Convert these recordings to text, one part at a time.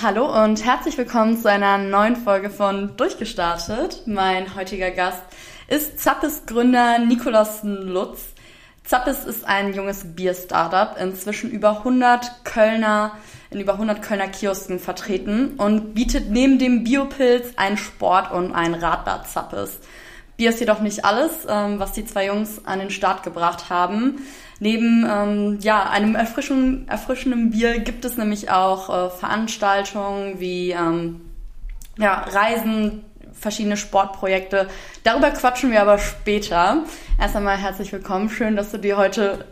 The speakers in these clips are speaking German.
Hallo und herzlich willkommen zu einer neuen Folge von Durchgestartet. Mein heutiger Gast ist Zappes Gründer Nikolaus Lutz. Zappes ist ein junges Bier-Startup, inzwischen über 100 Kölner, in über 100 Kölner Kiosken vertreten und bietet neben dem Biopilz ein Sport- und ein Radbad Zappes. Bier ist jedoch nicht alles, ähm, was die zwei Jungs an den Start gebracht haben. Neben ähm, ja, einem erfrischenden, erfrischenden Bier gibt es nämlich auch äh, Veranstaltungen wie ähm, ja, Reisen, verschiedene Sportprojekte. Darüber quatschen wir aber später. Erst einmal herzlich willkommen. Schön, dass du dir heute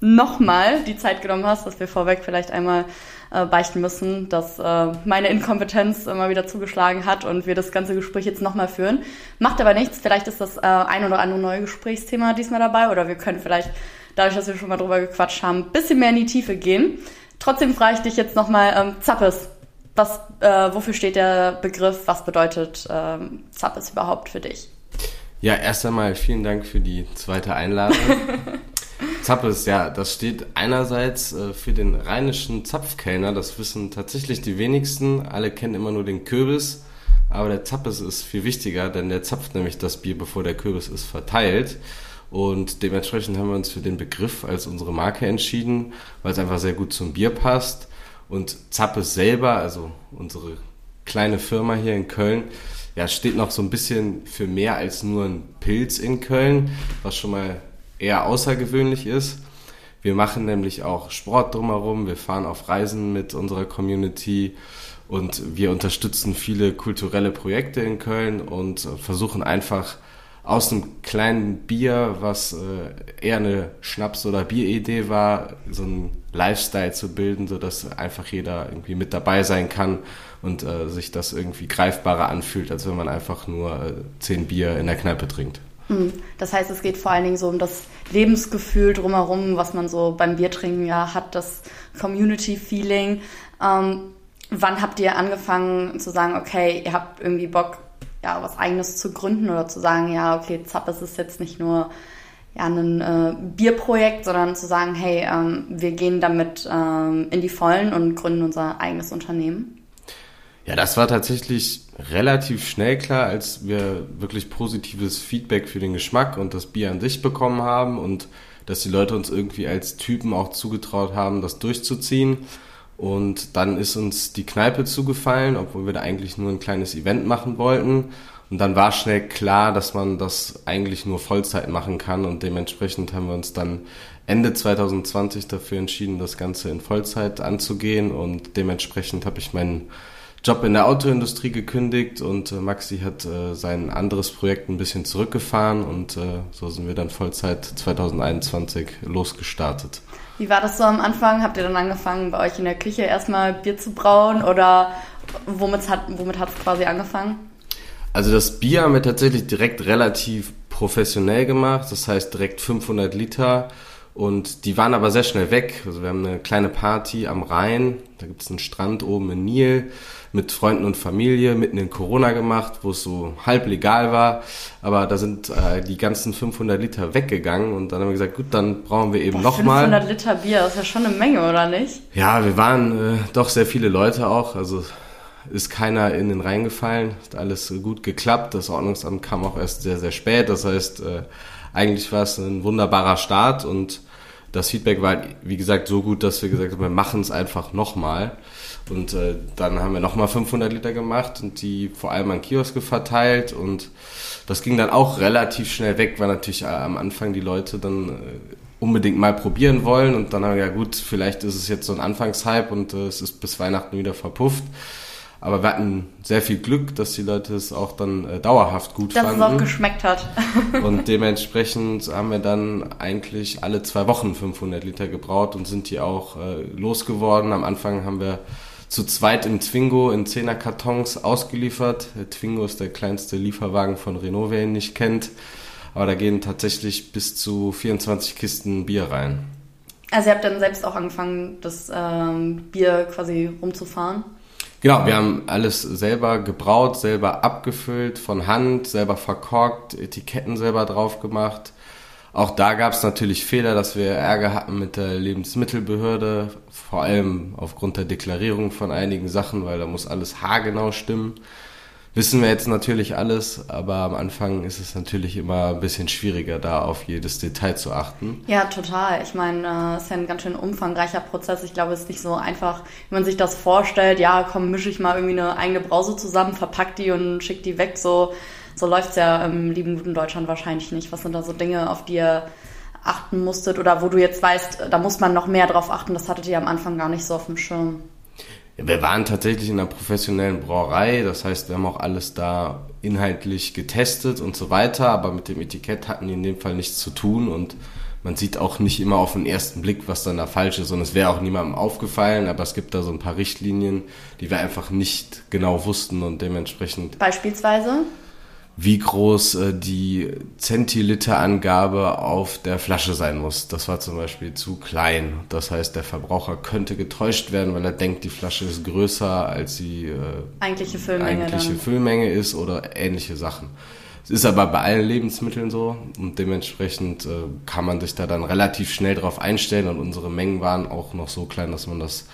nochmal die Zeit genommen hast, dass wir vorweg vielleicht einmal äh, beichten müssen, dass äh, meine Inkompetenz immer wieder zugeschlagen hat und wir das ganze Gespräch jetzt nochmal führen. Macht aber nichts. Vielleicht ist das äh, ein oder andere neue Gesprächsthema diesmal dabei oder wir können vielleicht, dadurch, dass wir schon mal drüber gequatscht haben, ein bisschen mehr in die Tiefe gehen. Trotzdem frage ich dich jetzt nochmal, ähm, Zappes, was, äh, wofür steht der Begriff? Was bedeutet ähm, Zappes überhaupt für dich? Ja, erst einmal vielen Dank für die zweite Einladung. Zappes, ja, das steht einerseits äh, für den rheinischen Zapfkellner, das wissen tatsächlich die wenigsten. Alle kennen immer nur den Kürbis, aber der Zappes ist viel wichtiger, denn der zapft nämlich das Bier, bevor der Kürbis ist verteilt. Und dementsprechend haben wir uns für den Begriff als unsere Marke entschieden, weil es einfach sehr gut zum Bier passt. Und Zappes selber, also unsere kleine Firma hier in Köln, ja, steht noch so ein bisschen für mehr als nur ein Pilz in Köln, was schon mal eher außergewöhnlich ist. Wir machen nämlich auch Sport drumherum, wir fahren auf Reisen mit unserer Community und wir unterstützen viele kulturelle Projekte in Köln und versuchen einfach aus einem kleinen Bier, was äh, eher eine Schnaps- oder Bieridee war, so ein Lifestyle zu bilden, so dass einfach jeder irgendwie mit dabei sein kann und äh, sich das irgendwie greifbarer anfühlt, als wenn man einfach nur äh, zehn Bier in der Kneipe trinkt. Hm. Das heißt, es geht vor allen Dingen so um das Lebensgefühl drumherum, was man so beim Biertrinken ja hat, das Community-Feeling. Ähm, wann habt ihr angefangen zu sagen, okay, ihr habt irgendwie Bock, ja, was Eigenes zu gründen oder zu sagen, ja, okay, Zappes ist jetzt nicht nur ja, ein äh, Bierprojekt, sondern zu sagen, hey, ähm, wir gehen damit ähm, in die Vollen und gründen unser eigenes Unternehmen? Ja, das war tatsächlich relativ schnell klar, als wir wirklich positives Feedback für den Geschmack und das Bier an sich bekommen haben und dass die Leute uns irgendwie als Typen auch zugetraut haben, das durchzuziehen. Und dann ist uns die Kneipe zugefallen, obwohl wir da eigentlich nur ein kleines Event machen wollten. Und dann war schnell klar, dass man das eigentlich nur Vollzeit machen kann. Und dementsprechend haben wir uns dann Ende 2020 dafür entschieden, das Ganze in Vollzeit anzugehen. Und dementsprechend habe ich meinen Job in der Autoindustrie gekündigt und äh, Maxi hat äh, sein anderes Projekt ein bisschen zurückgefahren und äh, so sind wir dann Vollzeit 2021 losgestartet. Wie war das so am Anfang? Habt ihr dann angefangen, bei euch in der Küche erstmal Bier zu brauen oder womit hat womit quasi angefangen? Also das Bier haben wir tatsächlich direkt relativ professionell gemacht, das heißt direkt 500 Liter und die waren aber sehr schnell weg. Also wir haben eine kleine Party am Rhein, da gibt es einen Strand oben in Nil mit Freunden und Familie mitten in Corona gemacht, wo es so halb legal war. Aber da sind äh, die ganzen 500 Liter weggegangen und dann haben wir gesagt, gut, dann brauchen wir eben nochmal. 500 Liter Bier, das ist ja schon eine Menge, oder nicht? Ja, wir waren äh, doch sehr viele Leute auch. Also ist keiner in den Rhein gefallen, hat alles gut geklappt. Das Ordnungsamt kam auch erst sehr, sehr spät. Das heißt, äh, eigentlich war es ein wunderbarer Start und das Feedback war, wie gesagt, so gut, dass wir gesagt haben, wir machen es einfach nochmal. Und äh, dann haben wir nochmal 500 Liter gemacht und die vor allem an Kioske verteilt und das ging dann auch relativ schnell weg, weil natürlich äh, am Anfang die Leute dann äh, unbedingt mal probieren wollen und dann haben wir ja gut, vielleicht ist es jetzt so ein Anfangshype und äh, es ist bis Weihnachten wieder verpufft. Aber wir hatten sehr viel Glück, dass die Leute es auch dann äh, dauerhaft gut dass fanden. Dass es auch geschmeckt hat. und dementsprechend haben wir dann eigentlich alle zwei Wochen 500 Liter gebraut und sind die auch äh, losgeworden. Am Anfang haben wir zu zweit im Twingo in 10er Kartons ausgeliefert. Der Twingo ist der kleinste Lieferwagen von Renault, wer ihn nicht kennt. Aber da gehen tatsächlich bis zu 24 Kisten Bier rein. Also ihr habt dann selbst auch angefangen, das ähm, Bier quasi rumzufahren? Genau, wir haben alles selber gebraut, selber abgefüllt, von Hand, selber verkorkt, Etiketten selber drauf gemacht. Auch da gab es natürlich Fehler, dass wir Ärger hatten mit der Lebensmittelbehörde, vor allem aufgrund der Deklarierung von einigen Sachen, weil da muss alles haargenau stimmen. Wissen wir jetzt natürlich alles, aber am Anfang ist es natürlich immer ein bisschen schwieriger, da auf jedes Detail zu achten. Ja, total. Ich meine, es ist ja ein ganz schön umfangreicher Prozess. Ich glaube, es ist nicht so einfach, wie man sich das vorstellt. Ja, komm, mische ich mal irgendwie eine eigene Brause zusammen, verpack die und schick die weg. So, so läuft's ja im lieben guten Deutschland wahrscheinlich nicht. Was sind da so Dinge, auf die ihr achten musstet oder wo du jetzt weißt, da muss man noch mehr drauf achten? Das hattet ihr am Anfang gar nicht so auf dem Schirm. Wir waren tatsächlich in einer professionellen Brauerei, das heißt, wir haben auch alles da inhaltlich getestet und so weiter, aber mit dem Etikett hatten die in dem Fall nichts zu tun und man sieht auch nicht immer auf den ersten Blick, was dann da falsch ist und es wäre auch niemandem aufgefallen, aber es gibt da so ein paar Richtlinien, die wir einfach nicht genau wussten und dementsprechend. Beispielsweise? Wie groß äh, die Zentiliterangabe auf der Flasche sein muss. Das war zum Beispiel zu klein. Das heißt, der Verbraucher könnte getäuscht werden, weil er denkt, die Flasche ist größer, als sie äh, eigentliche Füllmenge, eigentliche Füllmenge ist oder ähnliche Sachen. Es ist aber bei allen Lebensmitteln so und dementsprechend äh, kann man sich da dann relativ schnell drauf einstellen und unsere Mengen waren auch noch so klein, dass man das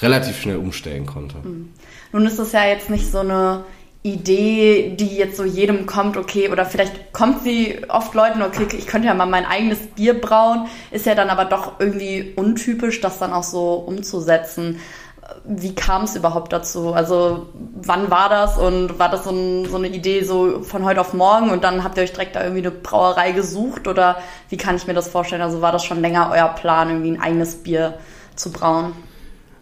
relativ schnell umstellen konnte. Mhm. Nun ist es ja jetzt nicht so eine Idee, die jetzt so jedem kommt, okay, oder vielleicht kommt sie oft Leuten, okay, ich könnte ja mal mein eigenes Bier brauen, ist ja dann aber doch irgendwie untypisch, das dann auch so umzusetzen. Wie kam es überhaupt dazu? Also wann war das und war das so, ein, so, eine Idee so von heute auf morgen und dann habt ihr euch direkt da irgendwie eine Brauerei gesucht oder wie kann ich mir das vorstellen? Also war das schon länger euer Plan, irgendwie ein eigenes Bier zu brauen?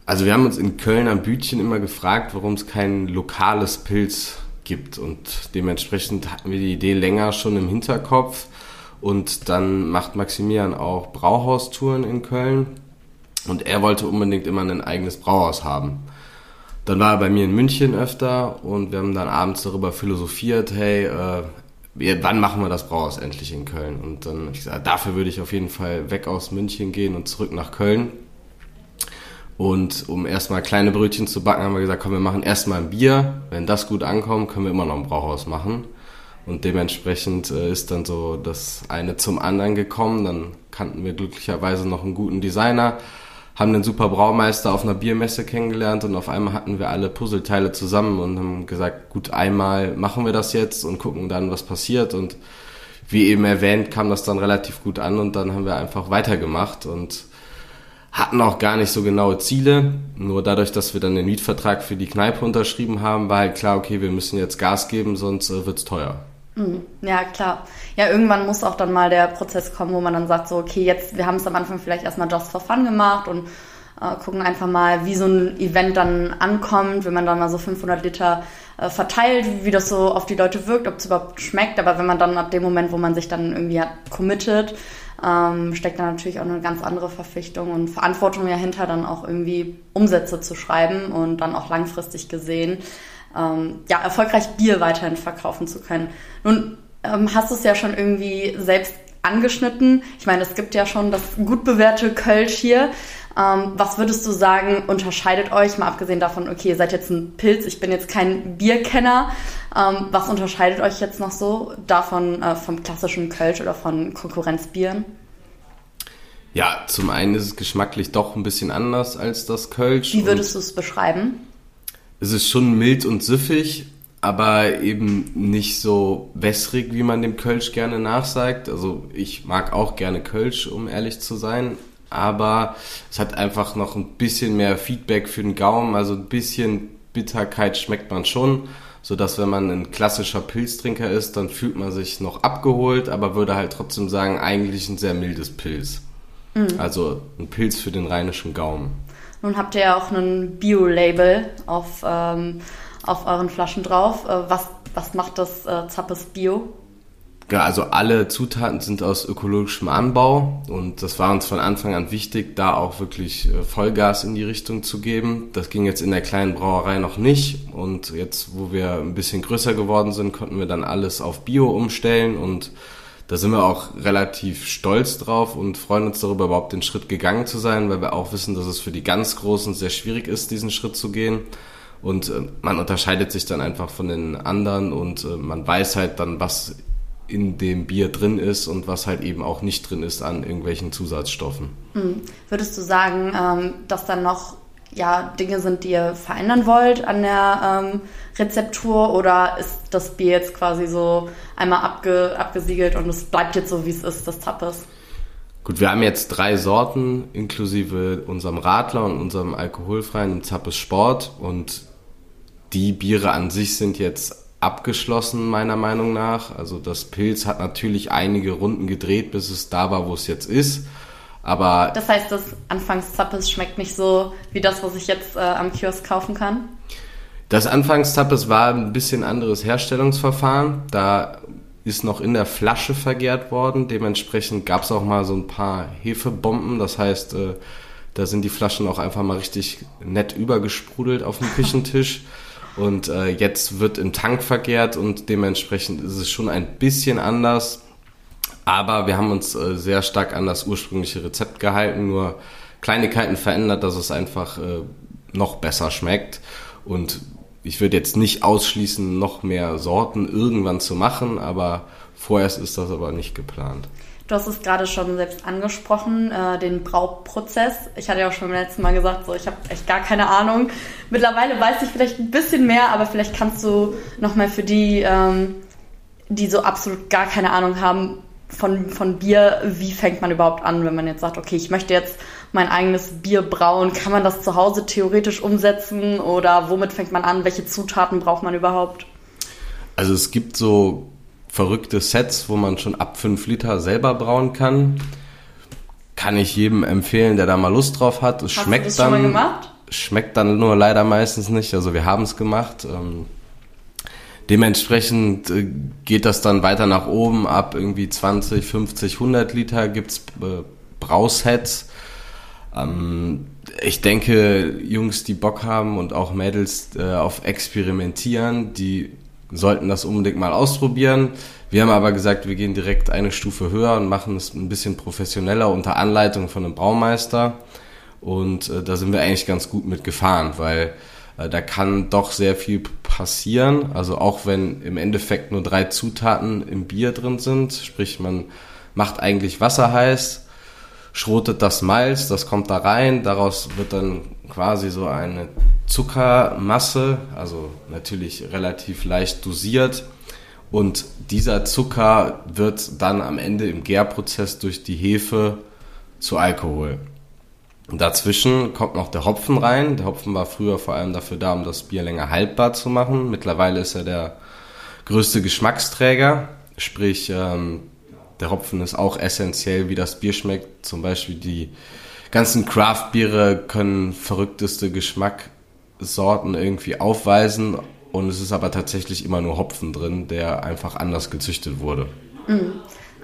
Also wir haben uns in Köln am Bütchen immer gefragt, warum es kein lokales Pilz gibt. Und dementsprechend hatten wir die Idee länger schon im Hinterkopf. Und dann macht Maximilian auch Brauhaustouren in Köln. Und er wollte unbedingt immer ein eigenes Brauhaus haben. Dann war er bei mir in München öfter und wir haben dann abends darüber philosophiert, hey, äh, wann machen wir das Brauhaus endlich in Köln? Und dann habe ich gesagt, dafür würde ich auf jeden Fall weg aus München gehen und zurück nach Köln. Und um erstmal kleine Brötchen zu backen, haben wir gesagt, komm, wir machen erstmal ein Bier. Wenn das gut ankommt, können wir immer noch ein Brauhaus machen. Und dementsprechend äh, ist dann so das eine zum anderen gekommen. Dann kannten wir glücklicherweise noch einen guten Designer, haben einen super Braumeister auf einer Biermesse kennengelernt und auf einmal hatten wir alle Puzzleteile zusammen und haben gesagt, gut, einmal machen wir das jetzt und gucken dann, was passiert. Und wie eben erwähnt, kam das dann relativ gut an und dann haben wir einfach weitergemacht und hatten auch gar nicht so genaue Ziele. Nur dadurch, dass wir dann den Mietvertrag für die Kneipe unterschrieben haben, war halt klar, okay, wir müssen jetzt Gas geben, sonst äh, wird's teuer. Mhm. Ja, klar. Ja, irgendwann muss auch dann mal der Prozess kommen, wo man dann sagt, so, okay, jetzt, wir haben es am Anfang vielleicht erstmal just for fun gemacht und äh, gucken einfach mal, wie so ein Event dann ankommt, wenn man dann mal so 500 Liter äh, verteilt, wie das so auf die Leute wirkt, ob es überhaupt schmeckt. Aber wenn man dann ab dem Moment, wo man sich dann irgendwie hat committed, ähm, steckt da natürlich auch eine ganz andere Verpflichtung und Verantwortung dahinter, dann auch irgendwie Umsätze zu schreiben und dann auch langfristig gesehen, ähm, ja, erfolgreich Bier weiterhin verkaufen zu können. Nun ähm, hast du es ja schon irgendwie selbst angeschnitten. Ich meine, es gibt ja schon das gut bewährte Kölsch hier. Ähm, was würdest du sagen, unterscheidet euch, mal abgesehen davon, okay, ihr seid jetzt ein Pilz, ich bin jetzt kein Bierkenner. Ähm, was unterscheidet euch jetzt noch so davon äh, vom klassischen Kölsch oder von Konkurrenzbieren? Ja, zum einen ist es geschmacklich doch ein bisschen anders als das Kölsch. Wie würdest du es beschreiben? Es ist schon mild und süffig, aber eben nicht so wässrig, wie man dem Kölsch gerne nachsagt. Also ich mag auch gerne Kölsch, um ehrlich zu sein, aber es hat einfach noch ein bisschen mehr Feedback für den Gaumen, also ein bisschen Bitterkeit schmeckt man schon, so dass wenn man ein klassischer Pilztrinker ist, dann fühlt man sich noch abgeholt, aber würde halt trotzdem sagen, eigentlich ein sehr mildes Pilz. Mhm. Also ein Pilz für den rheinischen Gaumen. Nun habt ihr ja auch ein Bio-Label auf, ähm, auf euren Flaschen drauf. Äh, was, was macht das äh, Zappes Bio? Ja, also alle Zutaten sind aus ökologischem Anbau und das war uns von Anfang an wichtig, da auch wirklich äh, Vollgas in die Richtung zu geben. Das ging jetzt in der kleinen Brauerei noch nicht und jetzt, wo wir ein bisschen größer geworden sind, konnten wir dann alles auf Bio umstellen und da sind wir auch relativ stolz drauf und freuen uns darüber, überhaupt den Schritt gegangen zu sein, weil wir auch wissen, dass es für die ganz Großen sehr schwierig ist, diesen Schritt zu gehen. Und äh, man unterscheidet sich dann einfach von den anderen und äh, man weiß halt dann, was in dem Bier drin ist und was halt eben auch nicht drin ist an irgendwelchen Zusatzstoffen. Mhm. Würdest du sagen, ähm, dass dann noch ja, Dinge sind, die ihr verändern wollt an der ähm, Rezeptur oder ist das Bier jetzt quasi so einmal abge, abgesiegelt und es bleibt jetzt so, wie es ist, das Tappes? Gut, wir haben jetzt drei Sorten inklusive unserem Radler und unserem alkoholfreien Zappes Sport und die Biere an sich sind jetzt abgeschlossen, meiner Meinung nach. Also das Pilz hat natürlich einige Runden gedreht, bis es da war, wo es jetzt ist. Aber das heißt, das Anfangszappes schmeckt nicht so wie das, was ich jetzt äh, am Kiosk kaufen kann? Das Anfangstappes war ein bisschen anderes Herstellungsverfahren. Da ist noch in der Flasche vergärt worden. Dementsprechend gab es auch mal so ein paar Hefebomben. Das heißt, äh, da sind die Flaschen auch einfach mal richtig nett übergesprudelt auf dem Küchentisch. Und äh, jetzt wird im Tank vergärt und dementsprechend ist es schon ein bisschen anders. Aber wir haben uns äh, sehr stark an das ursprüngliche Rezept gehalten, nur Kleinigkeiten verändert, dass es einfach äh, noch besser schmeckt. Und ich würde jetzt nicht ausschließen, noch mehr Sorten irgendwann zu machen, aber vorerst ist das aber nicht geplant. Du hast es gerade schon selbst angesprochen, äh, den Brauprozess. Ich hatte ja auch schon beim letzten Mal gesagt, so ich habe echt gar keine Ahnung. Mittlerweile weiß ich vielleicht ein bisschen mehr, aber vielleicht kannst du nochmal für die, ähm, die so absolut gar keine Ahnung haben, von, von Bier, wie fängt man überhaupt an, wenn man jetzt sagt, okay, ich möchte jetzt mein eigenes Bier brauen, kann man das zu Hause theoretisch umsetzen oder womit fängt man an, welche Zutaten braucht man überhaupt? Also es gibt so verrückte Sets, wo man schon ab 5 Liter selber brauen kann. Kann ich jedem empfehlen, der da mal Lust drauf hat. Es Hast schmeckt du das dann. Schon mal gemacht? Schmeckt dann nur leider meistens nicht. Also wir haben es gemacht. Ähm, Dementsprechend äh, geht das dann weiter nach oben. Ab irgendwie 20, 50, 100 Liter gibt's äh, Brausets. Ähm, ich denke, Jungs, die Bock haben und auch Mädels äh, auf Experimentieren, die sollten das unbedingt mal ausprobieren. Wir haben aber gesagt, wir gehen direkt eine Stufe höher und machen es ein bisschen professioneller unter Anleitung von einem Braumeister. Und äh, da sind wir eigentlich ganz gut mit gefahren, weil äh, da kann doch sehr viel passieren. Also auch wenn im Endeffekt nur drei Zutaten im Bier drin sind, sprich man macht eigentlich Wasser heiß, schrotet das Malz, das kommt da rein, daraus wird dann quasi so eine Zuckermasse, also natürlich relativ leicht dosiert. Und dieser Zucker wird dann am Ende im Gärprozess durch die Hefe zu Alkohol. Dazwischen kommt noch der Hopfen rein. Der Hopfen war früher vor allem dafür da, um das Bier länger haltbar zu machen. Mittlerweile ist er der größte Geschmacksträger. Sprich, ähm, der Hopfen ist auch essentiell, wie das Bier schmeckt. Zum Beispiel die ganzen Craft-Biere können verrückteste Geschmackssorten irgendwie aufweisen. Und es ist aber tatsächlich immer nur Hopfen drin, der einfach anders gezüchtet wurde. Mhm.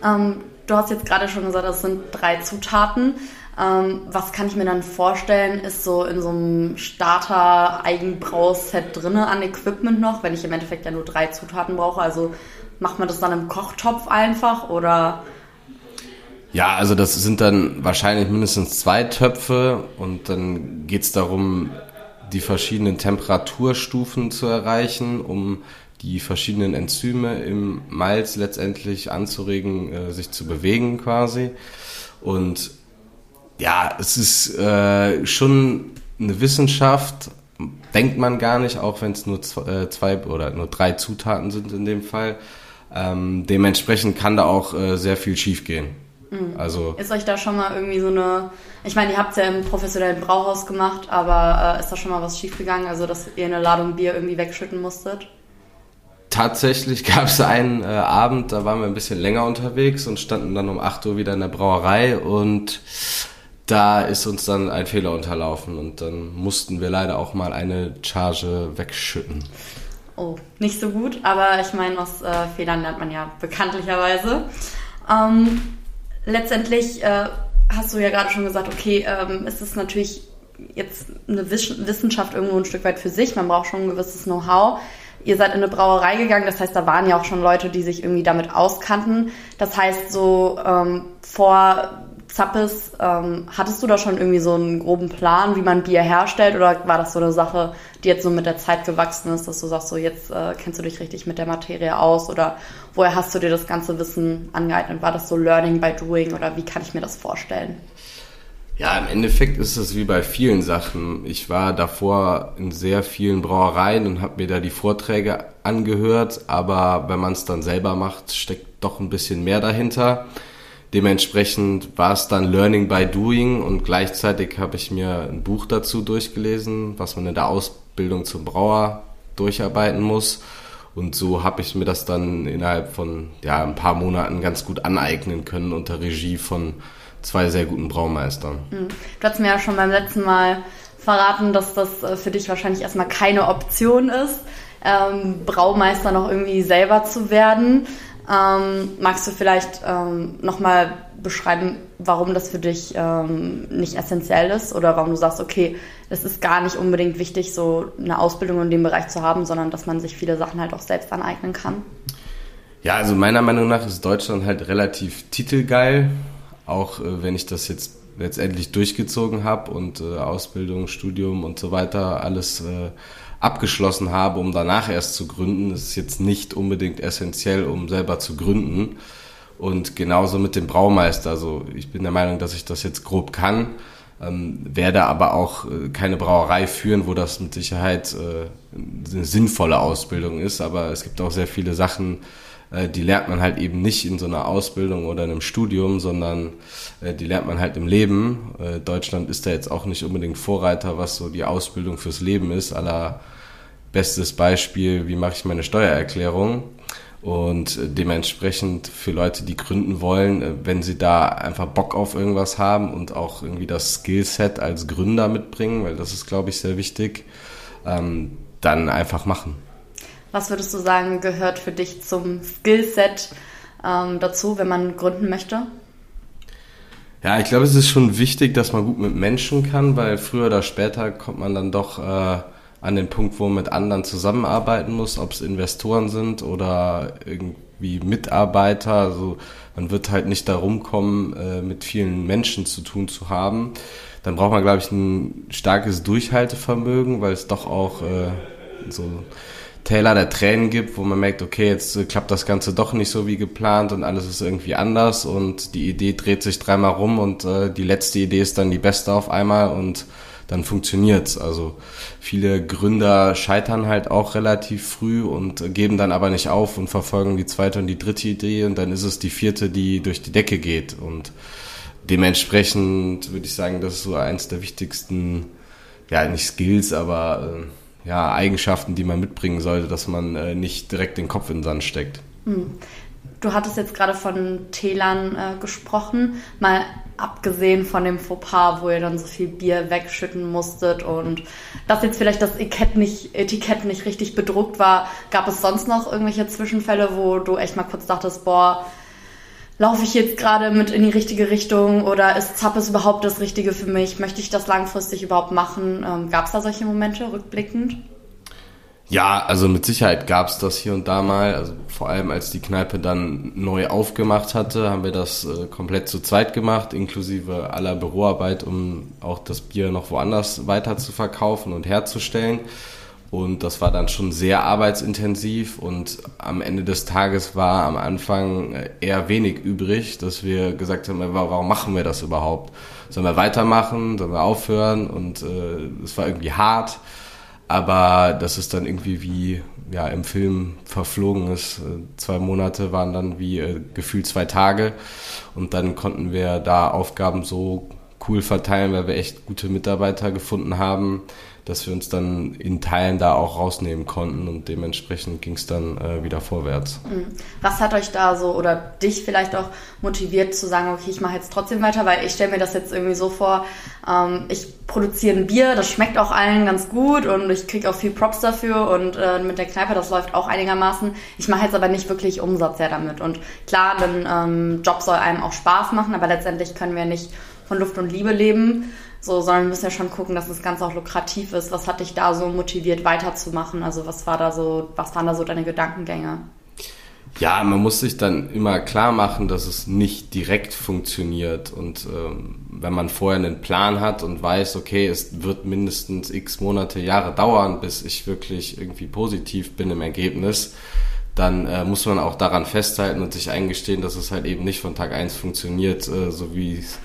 Ähm, du hast jetzt gerade schon gesagt, das sind drei Zutaten. Ähm, was kann ich mir dann vorstellen, ist so in so einem Starter-Eigenbrauset drinne an Equipment noch, wenn ich im Endeffekt ja nur drei Zutaten brauche. Also macht man das dann im Kochtopf einfach oder? Ja, also das sind dann wahrscheinlich mindestens zwei Töpfe und dann geht es darum, die verschiedenen Temperaturstufen zu erreichen, um die verschiedenen Enzyme im Malz letztendlich anzuregen, äh, sich zu bewegen quasi. Und ja, es ist äh, schon eine Wissenschaft, denkt man gar nicht, auch wenn es nur zwei, äh, zwei, oder nur drei Zutaten sind in dem Fall. Ähm, dementsprechend kann da auch äh, sehr viel schiefgehen. Mhm. Also ist euch da schon mal irgendwie so eine, ich meine, ihr habt es ja im professionellen Brauhaus gemacht, aber äh, ist da schon mal was schiefgegangen, also dass ihr eine Ladung Bier irgendwie wegschütten musstet? Tatsächlich gab es einen äh, Abend, da waren wir ein bisschen länger unterwegs und standen dann um 8 Uhr wieder in der Brauerei und da ist uns dann ein Fehler unterlaufen und dann mussten wir leider auch mal eine Charge wegschütten. Oh, nicht so gut, aber ich meine, aus äh, Fehlern lernt man ja bekanntlicherweise. Ähm, letztendlich äh, hast du ja gerade schon gesagt, okay, ähm, es ist natürlich jetzt eine Wissenschaft irgendwo ein Stück weit für sich, man braucht schon ein gewisses Know-how. Ihr seid in eine Brauerei gegangen, das heißt, da waren ja auch schon Leute, die sich irgendwie damit auskannten. Das heißt, so ähm, vor Zappes, ähm, hattest du da schon irgendwie so einen groben Plan, wie man Bier herstellt oder war das so eine Sache, die jetzt so mit der Zeit gewachsen ist, dass du sagst, so jetzt äh, kennst du dich richtig mit der Materie aus oder woher hast du dir das ganze Wissen angeeignet? War das so Learning by Doing oder wie kann ich mir das vorstellen? Ja, im Endeffekt ist es wie bei vielen Sachen. Ich war davor in sehr vielen Brauereien und habe mir da die Vorträge angehört, aber wenn man es dann selber macht, steckt doch ein bisschen mehr dahinter. Dementsprechend war es dann Learning by Doing und gleichzeitig habe ich mir ein Buch dazu durchgelesen, was man in der Ausbildung zum Brauer durcharbeiten muss. Und so habe ich mir das dann innerhalb von ja, ein paar Monaten ganz gut aneignen können unter Regie von zwei sehr guten Braumeistern. Mhm. Du hast mir ja schon beim letzten Mal verraten, dass das äh, für dich wahrscheinlich erstmal keine Option ist, ähm, Braumeister noch irgendwie selber zu werden. Ähm, magst du vielleicht ähm, nochmal beschreiben, warum das für dich ähm, nicht essentiell ist oder warum du sagst, okay, es ist gar nicht unbedingt wichtig, so eine Ausbildung in dem Bereich zu haben, sondern dass man sich viele Sachen halt auch selbst aneignen kann? Ja, also meiner Meinung nach ist Deutschland halt relativ titelgeil auch äh, wenn ich das jetzt letztendlich durchgezogen habe und äh, Ausbildung, Studium und so weiter alles äh, abgeschlossen habe, um danach erst zu gründen, ist jetzt nicht unbedingt essentiell, um selber zu gründen. Und genauso mit dem Braumeister. Also ich bin der Meinung, dass ich das jetzt grob kann, ähm, werde aber auch äh, keine Brauerei führen, wo das mit Sicherheit äh, eine sinnvolle Ausbildung ist. Aber es gibt auch sehr viele Sachen, die lernt man halt eben nicht in so einer Ausbildung oder einem Studium, sondern äh, die lernt man halt im Leben. Äh, Deutschland ist da jetzt auch nicht unbedingt Vorreiter, was so die Ausbildung fürs Leben ist. Aller bestes Beispiel, wie mache ich meine Steuererklärung? Und dementsprechend für Leute, die gründen wollen, wenn sie da einfach Bock auf irgendwas haben und auch irgendwie das Skillset als Gründer mitbringen, weil das ist, glaube ich, sehr wichtig, ähm, dann einfach machen. Was würdest du sagen, gehört für dich zum Skillset ähm, dazu, wenn man gründen möchte? Ja, ich glaube, es ist schon wichtig, dass man gut mit Menschen kann, weil früher oder später kommt man dann doch äh, an den Punkt, wo man mit anderen zusammenarbeiten muss, ob es Investoren sind oder irgendwie Mitarbeiter. Also man wird halt nicht darum kommen, äh, mit vielen Menschen zu tun zu haben. Dann braucht man, glaube ich, ein starkes Durchhaltevermögen, weil es doch auch äh, so Taylor der Tränen gibt, wo man merkt, okay, jetzt äh, klappt das Ganze doch nicht so wie geplant und alles ist irgendwie anders und die Idee dreht sich dreimal rum und äh, die letzte Idee ist dann die beste auf einmal und dann funktioniert's. Also viele Gründer scheitern halt auch relativ früh und geben dann aber nicht auf und verfolgen die zweite und die dritte Idee und dann ist es die vierte, die durch die Decke geht und dementsprechend würde ich sagen, das ist so eins der wichtigsten, ja nicht Skills, aber äh, ja, Eigenschaften, die man mitbringen sollte, dass man äh, nicht direkt den Kopf in den Sand steckt. Hm. Du hattest jetzt gerade von Tälern äh, gesprochen, mal abgesehen von dem Fauxpas, wo ihr dann so viel Bier wegschütten musstet und dass jetzt vielleicht das Etikett nicht, Etikett nicht richtig bedruckt war, gab es sonst noch irgendwelche Zwischenfälle, wo du echt mal kurz dachtest, boah, laufe ich jetzt gerade mit in die richtige Richtung oder ist Zappes überhaupt das Richtige für mich? Möchte ich das langfristig überhaupt machen? Ähm, gab es da solche Momente rückblickend? Ja, also mit Sicherheit gab es das hier und da mal. Also vor allem als die Kneipe dann neu aufgemacht hatte, haben wir das äh, komplett zu zweit gemacht, inklusive aller Büroarbeit, um auch das Bier noch woanders weiter zu verkaufen und herzustellen. Und das war dann schon sehr arbeitsintensiv und am Ende des Tages war am Anfang eher wenig übrig, dass wir gesagt haben, warum machen wir das überhaupt? Sollen wir weitermachen? Sollen wir aufhören? Und äh, es war irgendwie hart, aber das ist dann irgendwie wie ja, im Film verflogen ist. Zwei Monate waren dann wie äh, gefühlt zwei Tage und dann konnten wir da Aufgaben so cool verteilen, weil wir echt gute Mitarbeiter gefunden haben, dass wir uns dann in Teilen da auch rausnehmen konnten und dementsprechend ging es dann äh, wieder vorwärts. Mhm. Was hat euch da so oder dich vielleicht auch motiviert zu sagen, okay, ich mache jetzt trotzdem weiter, weil ich stelle mir das jetzt irgendwie so vor, ähm, ich produziere ein Bier, das schmeckt auch allen ganz gut und ich kriege auch viel Props dafür und äh, mit der Kneipe, das läuft auch einigermaßen. Ich mache jetzt aber nicht wirklich Umsatz ja damit und klar, ein ähm, Job soll einem auch Spaß machen, aber letztendlich können wir nicht von Luft und Liebe leben. So, sondern wir müssen ja schon gucken, dass das Ganze auch lukrativ ist. Was hat dich da so motiviert, weiterzumachen? Also was war da so, was waren da so deine Gedankengänge? Ja, man muss sich dann immer klar machen, dass es nicht direkt funktioniert. Und ähm, wenn man vorher einen Plan hat und weiß, okay, es wird mindestens x Monate, Jahre dauern, bis ich wirklich irgendwie positiv bin im Ergebnis, dann äh, muss man auch daran festhalten und sich eingestehen, dass es halt eben nicht von Tag eins funktioniert, äh, so wie es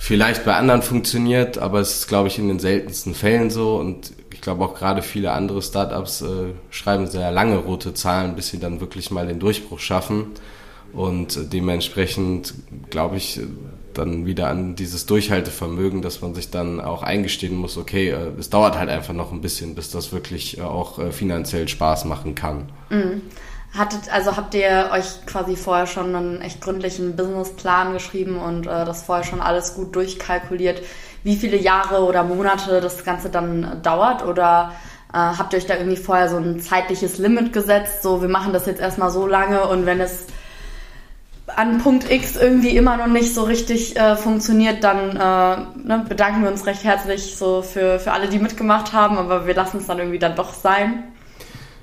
vielleicht bei anderen funktioniert, aber es ist, glaube ich, in den seltensten Fällen so und ich glaube auch gerade viele andere Startups äh, schreiben sehr lange rote Zahlen, bis sie dann wirklich mal den Durchbruch schaffen und äh, dementsprechend glaube ich dann wieder an dieses Durchhaltevermögen, dass man sich dann auch eingestehen muss, okay, äh, es dauert halt einfach noch ein bisschen, bis das wirklich äh, auch äh, finanziell Spaß machen kann. Mhm. Hattet, also habt ihr euch quasi vorher schon einen echt gründlichen Businessplan geschrieben und äh, das vorher schon alles gut durchkalkuliert, wie viele Jahre oder Monate das Ganze dann dauert? Oder äh, habt ihr euch da irgendwie vorher so ein zeitliches Limit gesetzt? So, wir machen das jetzt erstmal so lange und wenn es an Punkt X irgendwie immer noch nicht so richtig äh, funktioniert, dann äh, ne, bedanken wir uns recht herzlich so für, für alle, die mitgemacht haben, aber wir lassen es dann irgendwie dann doch sein.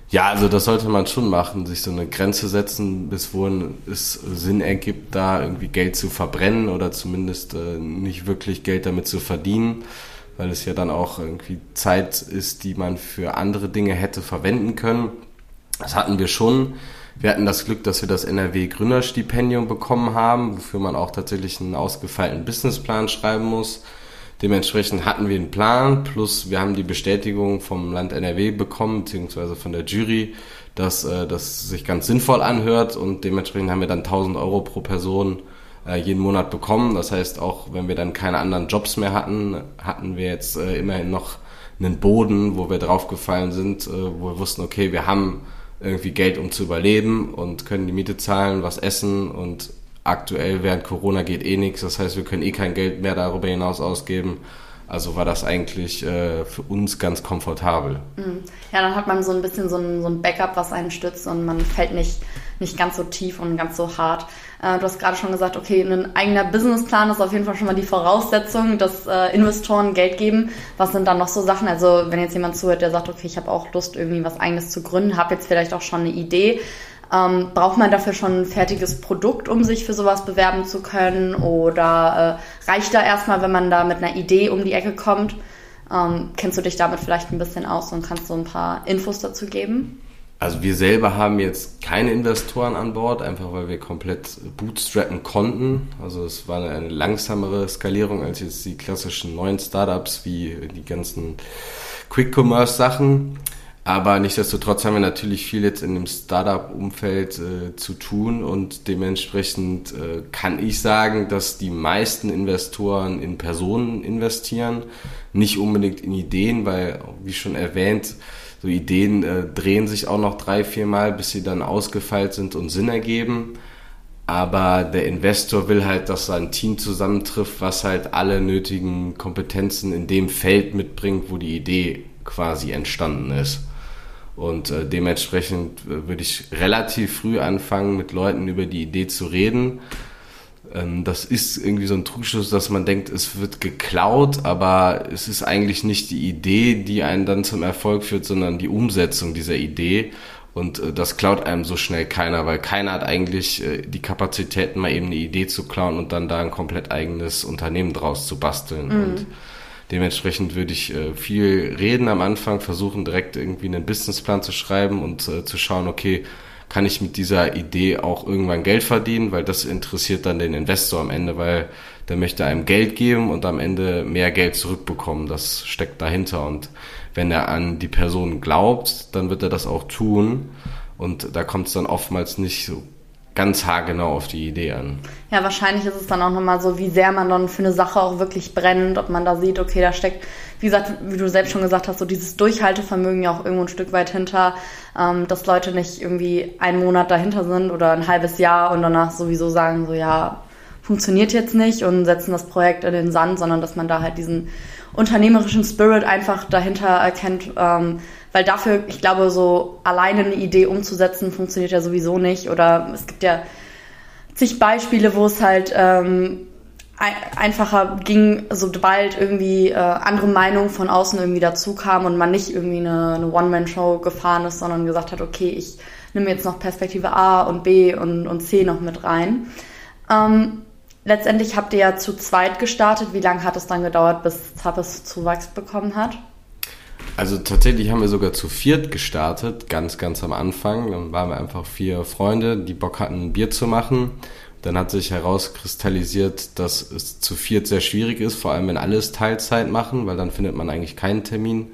Ja, also das sollte man schon machen, sich so eine Grenze setzen, bis wohin es Sinn ergibt, da irgendwie Geld zu verbrennen oder zumindest äh, nicht wirklich Geld damit zu verdienen, weil es ja dann auch irgendwie Zeit ist, die man für andere Dinge hätte verwenden können. Das hatten wir schon. Wir hatten das Glück, dass wir das NRW Gründerstipendium bekommen haben, wofür man auch tatsächlich einen ausgefeilten Businessplan schreiben muss. Dementsprechend hatten wir einen Plan, plus wir haben die Bestätigung vom Land NRW bekommen, beziehungsweise von der Jury, dass äh, das sich ganz sinnvoll anhört und dementsprechend haben wir dann 1000 Euro pro Person äh, jeden Monat bekommen. Das heißt, auch wenn wir dann keine anderen Jobs mehr hatten, hatten wir jetzt äh, immerhin noch einen Boden, wo wir draufgefallen sind, äh, wo wir wussten, okay, wir haben irgendwie Geld, um zu überleben und können die Miete zahlen, was essen und aktuell während Corona geht eh nichts. Das heißt, wir können eh kein Geld mehr darüber hinaus ausgeben. Also war das eigentlich äh, für uns ganz komfortabel. Mhm. Ja, dann hat man so ein bisschen so ein, so ein Backup, was einen stützt und man fällt nicht, nicht ganz so tief und ganz so hart. Äh, du hast gerade schon gesagt, okay, ein eigener Businessplan ist auf jeden Fall schon mal die Voraussetzung, dass äh, Investoren Geld geben. Was sind dann noch so Sachen? Also wenn jetzt jemand zuhört, der sagt, okay, ich habe auch Lust, irgendwie was eigenes zu gründen, habe jetzt vielleicht auch schon eine Idee. Ähm, braucht man dafür schon ein fertiges Produkt, um sich für sowas bewerben zu können? Oder äh, reicht da erstmal, wenn man da mit einer Idee um die Ecke kommt? Ähm, kennst du dich damit vielleicht ein bisschen aus und kannst so ein paar Infos dazu geben? Also wir selber haben jetzt keine Investoren an Bord, einfach weil wir komplett bootstrappen konnten. Also es war eine langsamere Skalierung als jetzt die klassischen neuen Startups wie die ganzen Quick-Commerce-Sachen. Aber nichtsdestotrotz haben wir natürlich viel jetzt in dem Startup-Umfeld äh, zu tun und dementsprechend äh, kann ich sagen, dass die meisten Investoren in Personen investieren, nicht unbedingt in Ideen, weil, wie schon erwähnt, so Ideen äh, drehen sich auch noch drei, vier Mal, bis sie dann ausgefeilt sind und Sinn ergeben. Aber der Investor will halt, dass sein Team zusammentrifft, was halt alle nötigen Kompetenzen in dem Feld mitbringt, wo die Idee quasi entstanden ist. Und äh, dementsprechend äh, würde ich relativ früh anfangen, mit Leuten über die Idee zu reden. Ähm, das ist irgendwie so ein Trugschluss, dass man denkt, es wird geklaut, aber es ist eigentlich nicht die Idee, die einen dann zum Erfolg führt, sondern die Umsetzung dieser Idee. Und äh, das klaut einem so schnell keiner, weil keiner hat eigentlich äh, die Kapazitäten, mal eben eine Idee zu klauen und dann da ein komplett eigenes Unternehmen draus zu basteln. Mhm. Und Dementsprechend würde ich äh, viel reden am Anfang, versuchen direkt irgendwie einen Businessplan zu schreiben und äh, zu schauen, okay, kann ich mit dieser Idee auch irgendwann Geld verdienen, weil das interessiert dann den Investor am Ende, weil der möchte einem Geld geben und am Ende mehr Geld zurückbekommen. Das steckt dahinter. Und wenn er an die Person glaubt, dann wird er das auch tun. Und da kommt es dann oftmals nicht so ganz haargenau auf die Idee an. Ja, wahrscheinlich ist es dann auch nochmal so, wie sehr man dann für eine Sache auch wirklich brennt, ob man da sieht, okay, da steckt, wie gesagt, wie du selbst schon gesagt hast, so dieses Durchhaltevermögen ja auch irgendwo ein Stück weit hinter, ähm, dass Leute nicht irgendwie einen Monat dahinter sind oder ein halbes Jahr und danach sowieso sagen, so ja, funktioniert jetzt nicht und setzen das Projekt in den Sand, sondern dass man da halt diesen unternehmerischen Spirit einfach dahinter erkennt, ähm, weil dafür, ich glaube, so alleine eine Idee umzusetzen, funktioniert ja sowieso nicht. Oder es gibt ja zig Beispiele, wo es halt ähm, einfacher ging, sobald irgendwie äh, andere Meinungen von außen irgendwie dazu kamen und man nicht irgendwie eine, eine One-Man-Show gefahren ist, sondern gesagt hat, okay, ich nimm jetzt noch Perspektive A und B und, und C noch mit rein. Ähm, letztendlich habt ihr ja zu zweit gestartet. Wie lange hat es dann gedauert, bis Zappes Zuwachs bekommen hat? Also tatsächlich haben wir sogar zu viert gestartet, ganz, ganz am Anfang. Dann waren wir einfach vier Freunde, die Bock hatten, ein Bier zu machen. Dann hat sich herauskristallisiert, dass es zu viert sehr schwierig ist, vor allem wenn alle es Teilzeit machen, weil dann findet man eigentlich keinen Termin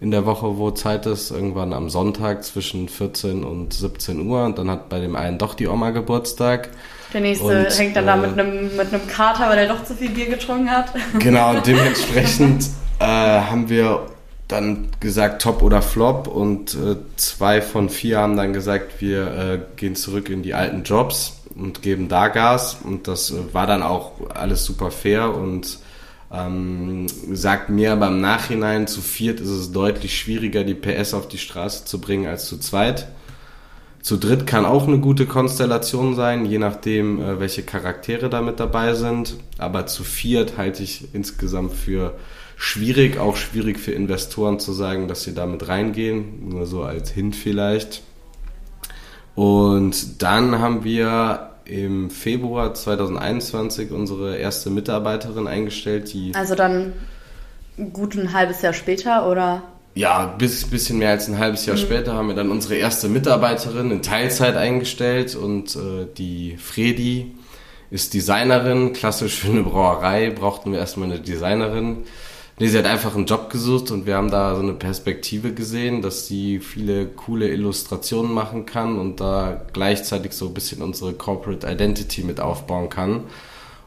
in der Woche, wo Zeit ist. Irgendwann am Sonntag zwischen 14 und 17 Uhr. Und dann hat bei dem einen doch die Oma Geburtstag. Der nächste und, hängt dann äh, da mit einem, mit einem Kater, weil er doch zu viel Bier getrunken hat. Genau, und dementsprechend äh, haben wir dann gesagt Top oder Flop und äh, zwei von vier haben dann gesagt, wir äh, gehen zurück in die alten Jobs und geben da Gas und das äh, war dann auch alles super fair und ähm, sagt mir aber im Nachhinein, zu viert ist es deutlich schwieriger, die PS auf die Straße zu bringen als zu zweit. Zu dritt kann auch eine gute Konstellation sein, je nachdem, äh, welche Charaktere da mit dabei sind. Aber zu viert halte ich insgesamt für schwierig, auch schwierig für Investoren zu sagen, dass sie damit reingehen, nur so als Hint vielleicht. Und dann haben wir im Februar 2021 unsere erste Mitarbeiterin eingestellt, die. Also dann gut ein halbes Jahr später oder? Ja, bis bisschen mehr als ein halbes Jahr mhm. später haben wir dann unsere erste Mitarbeiterin in Teilzeit eingestellt und äh, die Fredi ist Designerin. Klassisch für eine Brauerei brauchten wir erstmal eine Designerin. Nee, sie hat einfach einen Job gesucht und wir haben da so eine Perspektive gesehen, dass sie viele coole Illustrationen machen kann und da gleichzeitig so ein bisschen unsere Corporate Identity mit aufbauen kann.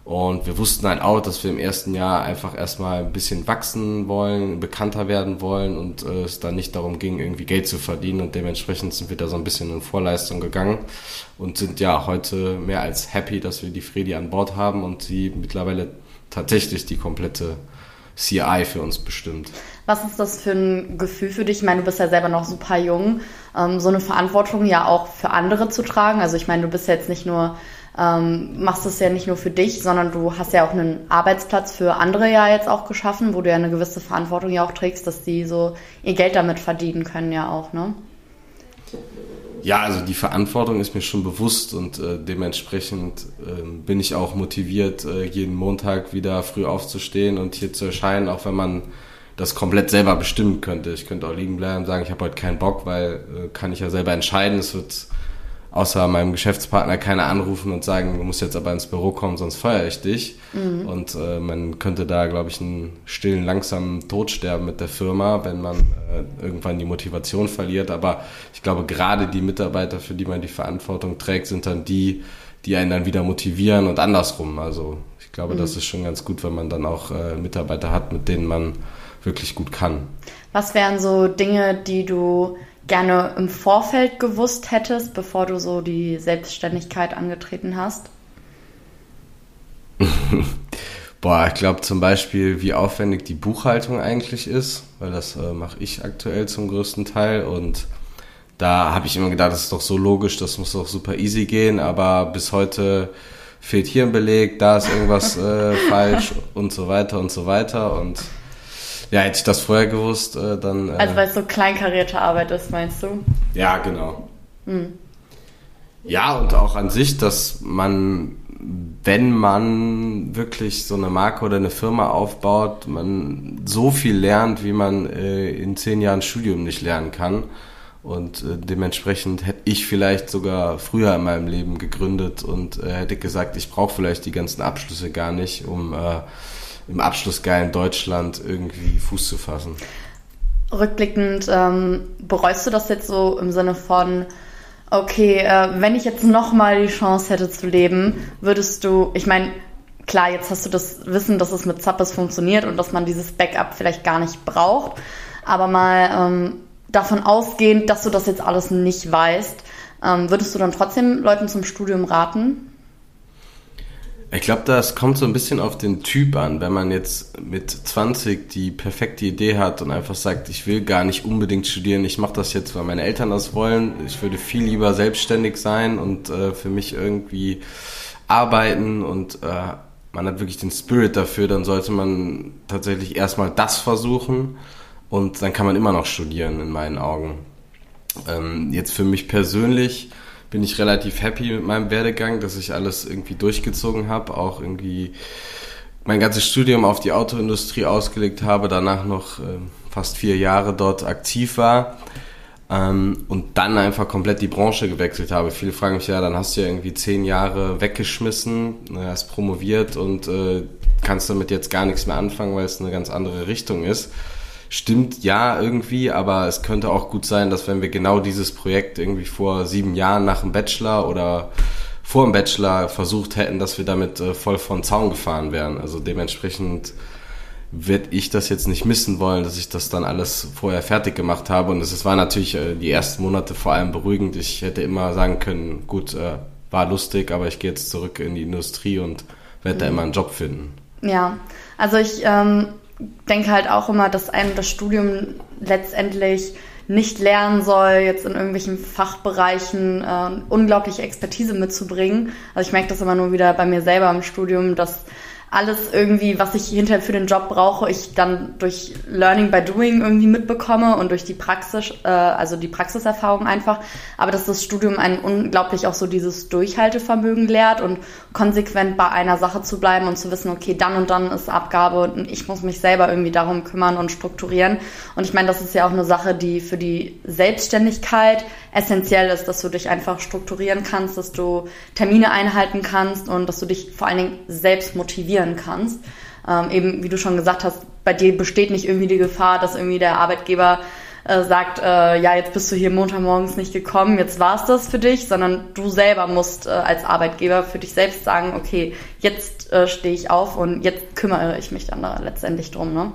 Und wir wussten halt auch, dass wir im ersten Jahr einfach erstmal ein bisschen wachsen wollen, bekannter werden wollen und äh, es dann nicht darum ging, irgendwie Geld zu verdienen. Und dementsprechend sind wir da so ein bisschen in Vorleistung gegangen und sind ja heute mehr als happy, dass wir die Fredi an Bord haben und sie mittlerweile tatsächlich die komplette CI für uns bestimmt. Was ist das für ein Gefühl für dich? Ich meine, du bist ja selber noch super jung, ähm, so eine Verantwortung ja auch für andere zu tragen. Also ich meine, du bist jetzt nicht nur, ähm, machst es ja nicht nur für dich, sondern du hast ja auch einen Arbeitsplatz für andere ja jetzt auch geschaffen, wo du ja eine gewisse Verantwortung ja auch trägst, dass die so ihr Geld damit verdienen können ja auch, ne? Ja, also die Verantwortung ist mir schon bewusst und äh, dementsprechend äh, bin ich auch motiviert, äh, jeden Montag wieder früh aufzustehen und hier zu erscheinen, auch wenn man das komplett selber bestimmen könnte. Ich könnte auch liegen bleiben und sagen, ich habe heute keinen Bock, weil äh, kann ich ja selber entscheiden. Es wird außer meinem Geschäftspartner keiner anrufen und sagen, du musst jetzt aber ins Büro kommen, sonst feuere ich dich. Mhm. Und äh, man könnte da, glaube ich, einen stillen, langsamen Tod sterben mit der Firma, wenn man äh, irgendwann die Motivation verliert. Aber ich glaube, gerade die Mitarbeiter, für die man die Verantwortung trägt, sind dann die, die einen dann wieder motivieren und andersrum. Also ich glaube, mhm. das ist schon ganz gut, wenn man dann auch äh, Mitarbeiter hat, mit denen man wirklich gut kann. Was wären so Dinge, die du gerne im Vorfeld gewusst hättest, bevor du so die Selbstständigkeit angetreten hast? Boah, ich glaube zum Beispiel, wie aufwendig die Buchhaltung eigentlich ist, weil das äh, mache ich aktuell zum größten Teil und da habe ich immer gedacht, das ist doch so logisch, das muss doch super easy gehen, aber bis heute fehlt hier ein Beleg, da ist irgendwas äh, falsch und so weiter und so weiter und ja, hätte ich das vorher gewusst, äh, dann. Äh, also weil es so kleinkarierte Arbeit ist, meinst du? Ja, genau. Hm. Ja, und auch an sich, dass man, wenn man wirklich so eine Marke oder eine Firma aufbaut, man so viel lernt, wie man äh, in zehn Jahren Studium nicht lernen kann. Und äh, dementsprechend hätte ich vielleicht sogar früher in meinem Leben gegründet und äh, hätte gesagt, ich brauche vielleicht die ganzen Abschlüsse gar nicht, um äh, im abschlussgeilen Deutschland irgendwie Fuß zu fassen. Rückblickend, ähm, bereust du das jetzt so im Sinne von, okay, äh, wenn ich jetzt nochmal die Chance hätte zu leben, würdest du, ich meine, klar, jetzt hast du das Wissen, dass es mit Zappes funktioniert und dass man dieses Backup vielleicht gar nicht braucht, aber mal ähm, davon ausgehend, dass du das jetzt alles nicht weißt, ähm, würdest du dann trotzdem Leuten zum Studium raten? Ich glaube, das kommt so ein bisschen auf den Typ an. Wenn man jetzt mit 20 die perfekte Idee hat und einfach sagt, ich will gar nicht unbedingt studieren, ich mache das jetzt, weil meine Eltern das wollen, ich würde viel lieber selbstständig sein und äh, für mich irgendwie arbeiten und äh, man hat wirklich den Spirit dafür, dann sollte man tatsächlich erstmal das versuchen und dann kann man immer noch studieren in meinen Augen. Ähm, jetzt für mich persönlich bin ich relativ happy mit meinem Werdegang, dass ich alles irgendwie durchgezogen habe, auch irgendwie mein ganzes Studium auf die Autoindustrie ausgelegt habe, danach noch äh, fast vier Jahre dort aktiv war ähm, und dann einfach komplett die Branche gewechselt habe. Viele fragen mich ja, dann hast du ja irgendwie zehn Jahre weggeschmissen, hast promoviert und äh, kannst damit jetzt gar nichts mehr anfangen, weil es eine ganz andere Richtung ist. Stimmt ja irgendwie, aber es könnte auch gut sein, dass wenn wir genau dieses Projekt irgendwie vor sieben Jahren nach dem Bachelor oder vor dem Bachelor versucht hätten, dass wir damit äh, voll von Zaun gefahren wären. Also dementsprechend werde ich das jetzt nicht missen wollen, dass ich das dann alles vorher fertig gemacht habe. Und es war natürlich äh, die ersten Monate vor allem beruhigend. Ich hätte immer sagen können, gut, äh, war lustig, aber ich gehe jetzt zurück in die Industrie und werde mhm. da immer einen Job finden. Ja, also ich ähm, denke halt auch immer, dass einem das Studium letztendlich nicht lernen soll, jetzt in irgendwelchen Fachbereichen äh, unglaubliche Expertise mitzubringen. Also ich merke das immer nur wieder bei mir selber im Studium, dass alles irgendwie, was ich hinterher für den Job brauche, ich dann durch Learning by Doing irgendwie mitbekomme und durch die Praxis, äh, also die Praxiserfahrung einfach. Aber dass das Studium einen unglaublich auch so dieses Durchhaltevermögen lehrt und konsequent bei einer Sache zu bleiben und zu wissen, okay, dann und dann ist Abgabe und ich muss mich selber irgendwie darum kümmern und strukturieren. Und ich meine, das ist ja auch eine Sache, die für die Selbstständigkeit essentiell ist, dass du dich einfach strukturieren kannst, dass du Termine einhalten kannst und dass du dich vor allen Dingen selbst motivieren kannst. Ähm, eben, wie du schon gesagt hast, bei dir besteht nicht irgendwie die Gefahr, dass irgendwie der Arbeitgeber äh, sagt, äh, ja, jetzt bist du hier Montagmorgens nicht gekommen, jetzt war es das für dich, sondern du selber musst äh, als Arbeitgeber für dich selbst sagen, okay, jetzt äh, stehe ich auf und jetzt kümmere ich mich dann da letztendlich drum, ne?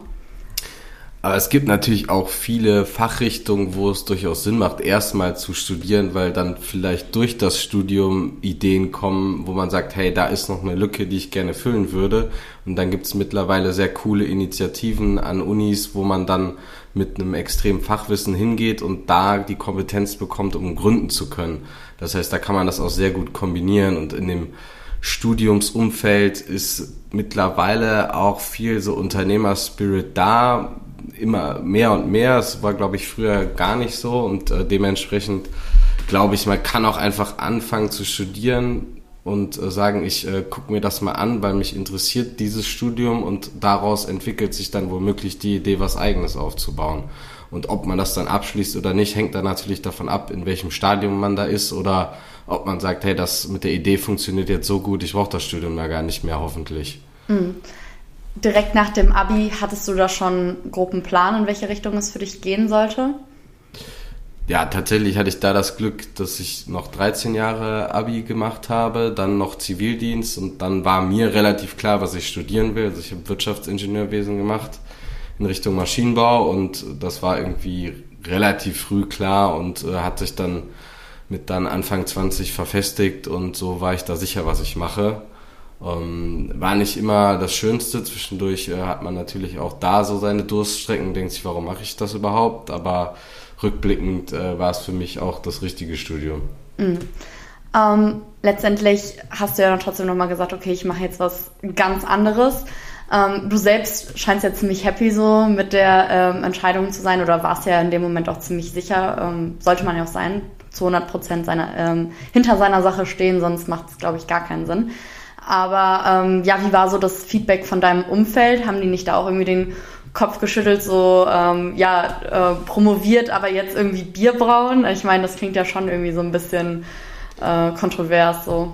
Aber es gibt natürlich auch viele Fachrichtungen, wo es durchaus Sinn macht, erstmal zu studieren, weil dann vielleicht durch das Studium Ideen kommen, wo man sagt, hey, da ist noch eine Lücke, die ich gerne füllen würde. Und dann gibt es mittlerweile sehr coole Initiativen an Unis, wo man dann mit einem extremen Fachwissen hingeht und da die Kompetenz bekommt, um gründen zu können. Das heißt, da kann man das auch sehr gut kombinieren und in dem Studiumsumfeld ist mittlerweile auch viel so Unternehmerspirit da, immer mehr und mehr. Es war, glaube ich, früher gar nicht so und äh, dementsprechend glaube ich, man kann auch einfach anfangen zu studieren und äh, sagen, ich äh, gucke mir das mal an, weil mich interessiert dieses Studium und daraus entwickelt sich dann womöglich die Idee, was eigenes aufzubauen. Und ob man das dann abschließt oder nicht, hängt dann natürlich davon ab, in welchem Stadium man da ist oder ob man sagt, hey, das mit der Idee funktioniert jetzt so gut, ich brauche das Studium da gar nicht mehr, hoffentlich. Mhm direkt nach dem Abi hattest du da schon groben Plan, in welche Richtung es für dich gehen sollte? Ja, tatsächlich hatte ich da das Glück, dass ich noch 13 Jahre Abi gemacht habe, dann noch Zivildienst und dann war mir relativ klar, was ich studieren will. Also ich habe Wirtschaftsingenieurwesen gemacht in Richtung Maschinenbau und das war irgendwie relativ früh klar und äh, hat sich dann mit dann Anfang 20 verfestigt und so war ich da sicher, was ich mache. Ähm, war nicht immer das Schönste. Zwischendurch äh, hat man natürlich auch da so seine Durststrecken und denkt sich, warum mache ich das überhaupt? Aber rückblickend äh, war es für mich auch das richtige Studium. Mhm. Ähm, letztendlich hast du ja dann trotzdem nochmal gesagt, okay, ich mache jetzt was ganz anderes. Ähm, du selbst scheinst ja ziemlich happy so mit der ähm, Entscheidung zu sein oder warst ja in dem Moment auch ziemlich sicher. Ähm, sollte man ja auch sein, zu 100 Prozent seiner, ähm, hinter seiner Sache stehen, sonst macht es, glaube ich, gar keinen Sinn. Aber ähm, ja, wie war so das Feedback von deinem Umfeld? Haben die nicht da auch irgendwie den Kopf geschüttelt, so ähm, ja, äh, promoviert, aber jetzt irgendwie Bier brauen? Ich meine, das klingt ja schon irgendwie so ein bisschen äh, kontrovers so.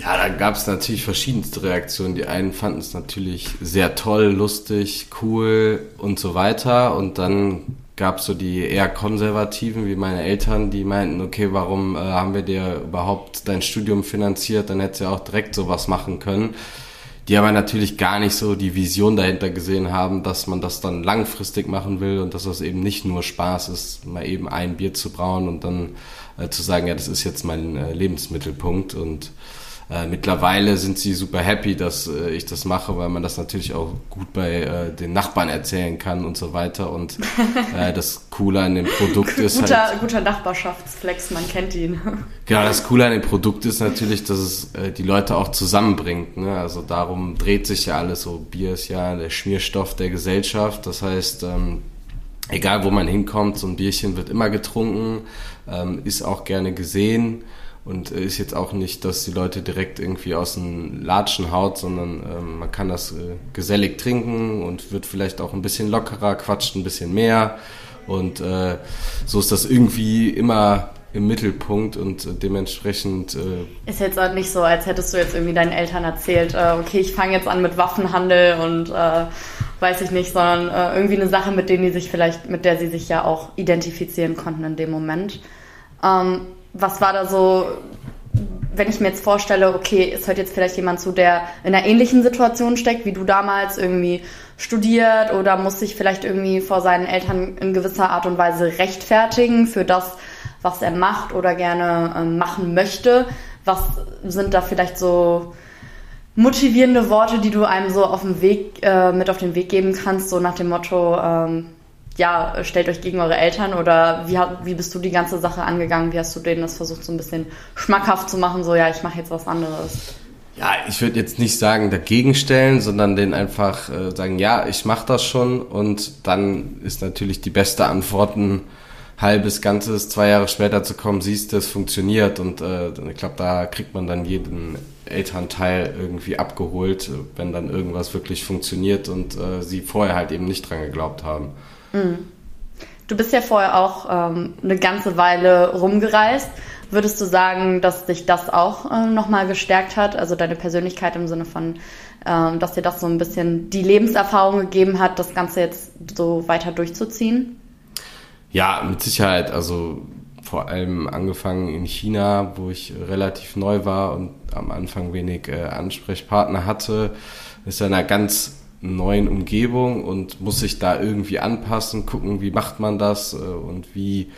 Ja, da gab es natürlich verschiedenste Reaktionen. Die einen fanden es natürlich sehr toll, lustig, cool und so weiter. Und dann gab es so die eher konservativen, wie meine Eltern, die meinten, okay, warum äh, haben wir dir überhaupt dein Studium finanziert? Dann hättest du ja auch direkt sowas machen können. Die aber natürlich gar nicht so die Vision dahinter gesehen haben, dass man das dann langfristig machen will und dass das eben nicht nur Spaß ist, mal eben ein Bier zu brauen und dann äh, zu sagen, ja, das ist jetzt mein äh, Lebensmittelpunkt und äh, mittlerweile sind sie super happy, dass äh, ich das mache, weil man das natürlich auch gut bei äh, den Nachbarn erzählen kann und so weiter. Und äh, das Coole an dem Produkt ist guter, halt... Guter Nachbarschaftsflex, man kennt ihn. Genau, das Coole an dem Produkt ist natürlich, dass es äh, die Leute auch zusammenbringt. Ne? Also darum dreht sich ja alles so. Bier ist ja der Schmierstoff der Gesellschaft. Das heißt... Ähm, egal wo man hinkommt, so ein Bierchen wird immer getrunken, ähm, ist auch gerne gesehen und ist jetzt auch nicht, dass die Leute direkt irgendwie aus dem Latschen haut, sondern ähm, man kann das äh, gesellig trinken und wird vielleicht auch ein bisschen lockerer, quatscht ein bisschen mehr und äh, so ist das irgendwie immer im Mittelpunkt und äh, dementsprechend. Äh ist jetzt auch nicht so, als hättest du jetzt irgendwie deinen Eltern erzählt, äh, okay, ich fange jetzt an mit Waffenhandel und äh, weiß ich nicht, sondern äh, irgendwie eine Sache, mit denen die sich vielleicht, mit der sie sich ja auch identifizieren konnten in dem Moment. Ähm, was war da so, wenn ich mir jetzt vorstelle, okay, es hört jetzt vielleicht jemand zu, der in einer ähnlichen Situation steckt, wie du damals irgendwie studiert oder muss sich vielleicht irgendwie vor seinen Eltern in gewisser Art und Weise rechtfertigen für das, was er macht oder gerne ähm, machen möchte. Was sind da vielleicht so motivierende Worte, die du einem so auf dem Weg, äh, mit auf den Weg geben kannst, so nach dem Motto, ähm, ja, stellt euch gegen eure Eltern oder wie, wie bist du die ganze Sache angegangen? Wie hast du denen das versucht, so ein bisschen schmackhaft zu machen, so ja, ich mache jetzt was anderes? Ja, ich würde jetzt nicht sagen dagegen stellen, sondern den einfach äh, sagen, ja, ich mache das schon und dann ist natürlich die beste Antworten halbes, ganzes, zwei Jahre später zu kommen, siehst du, es funktioniert und äh, ich glaube, da kriegt man dann jeden Elternteil irgendwie abgeholt, wenn dann irgendwas wirklich funktioniert und äh, sie vorher halt eben nicht dran geglaubt haben. Mhm. Du bist ja vorher auch ähm, eine ganze Weile rumgereist. Würdest du sagen, dass dich das auch äh, nochmal gestärkt hat? Also deine Persönlichkeit im Sinne von, ähm, dass dir das so ein bisschen die Lebenserfahrung gegeben hat, das Ganze jetzt so weiter durchzuziehen? Ja, mit Sicherheit. Also vor allem angefangen in China, wo ich relativ neu war und am Anfang wenig äh, Ansprechpartner hatte, ist in einer ganz neuen Umgebung und muss sich da irgendwie anpassen, gucken, wie macht man das äh, und wie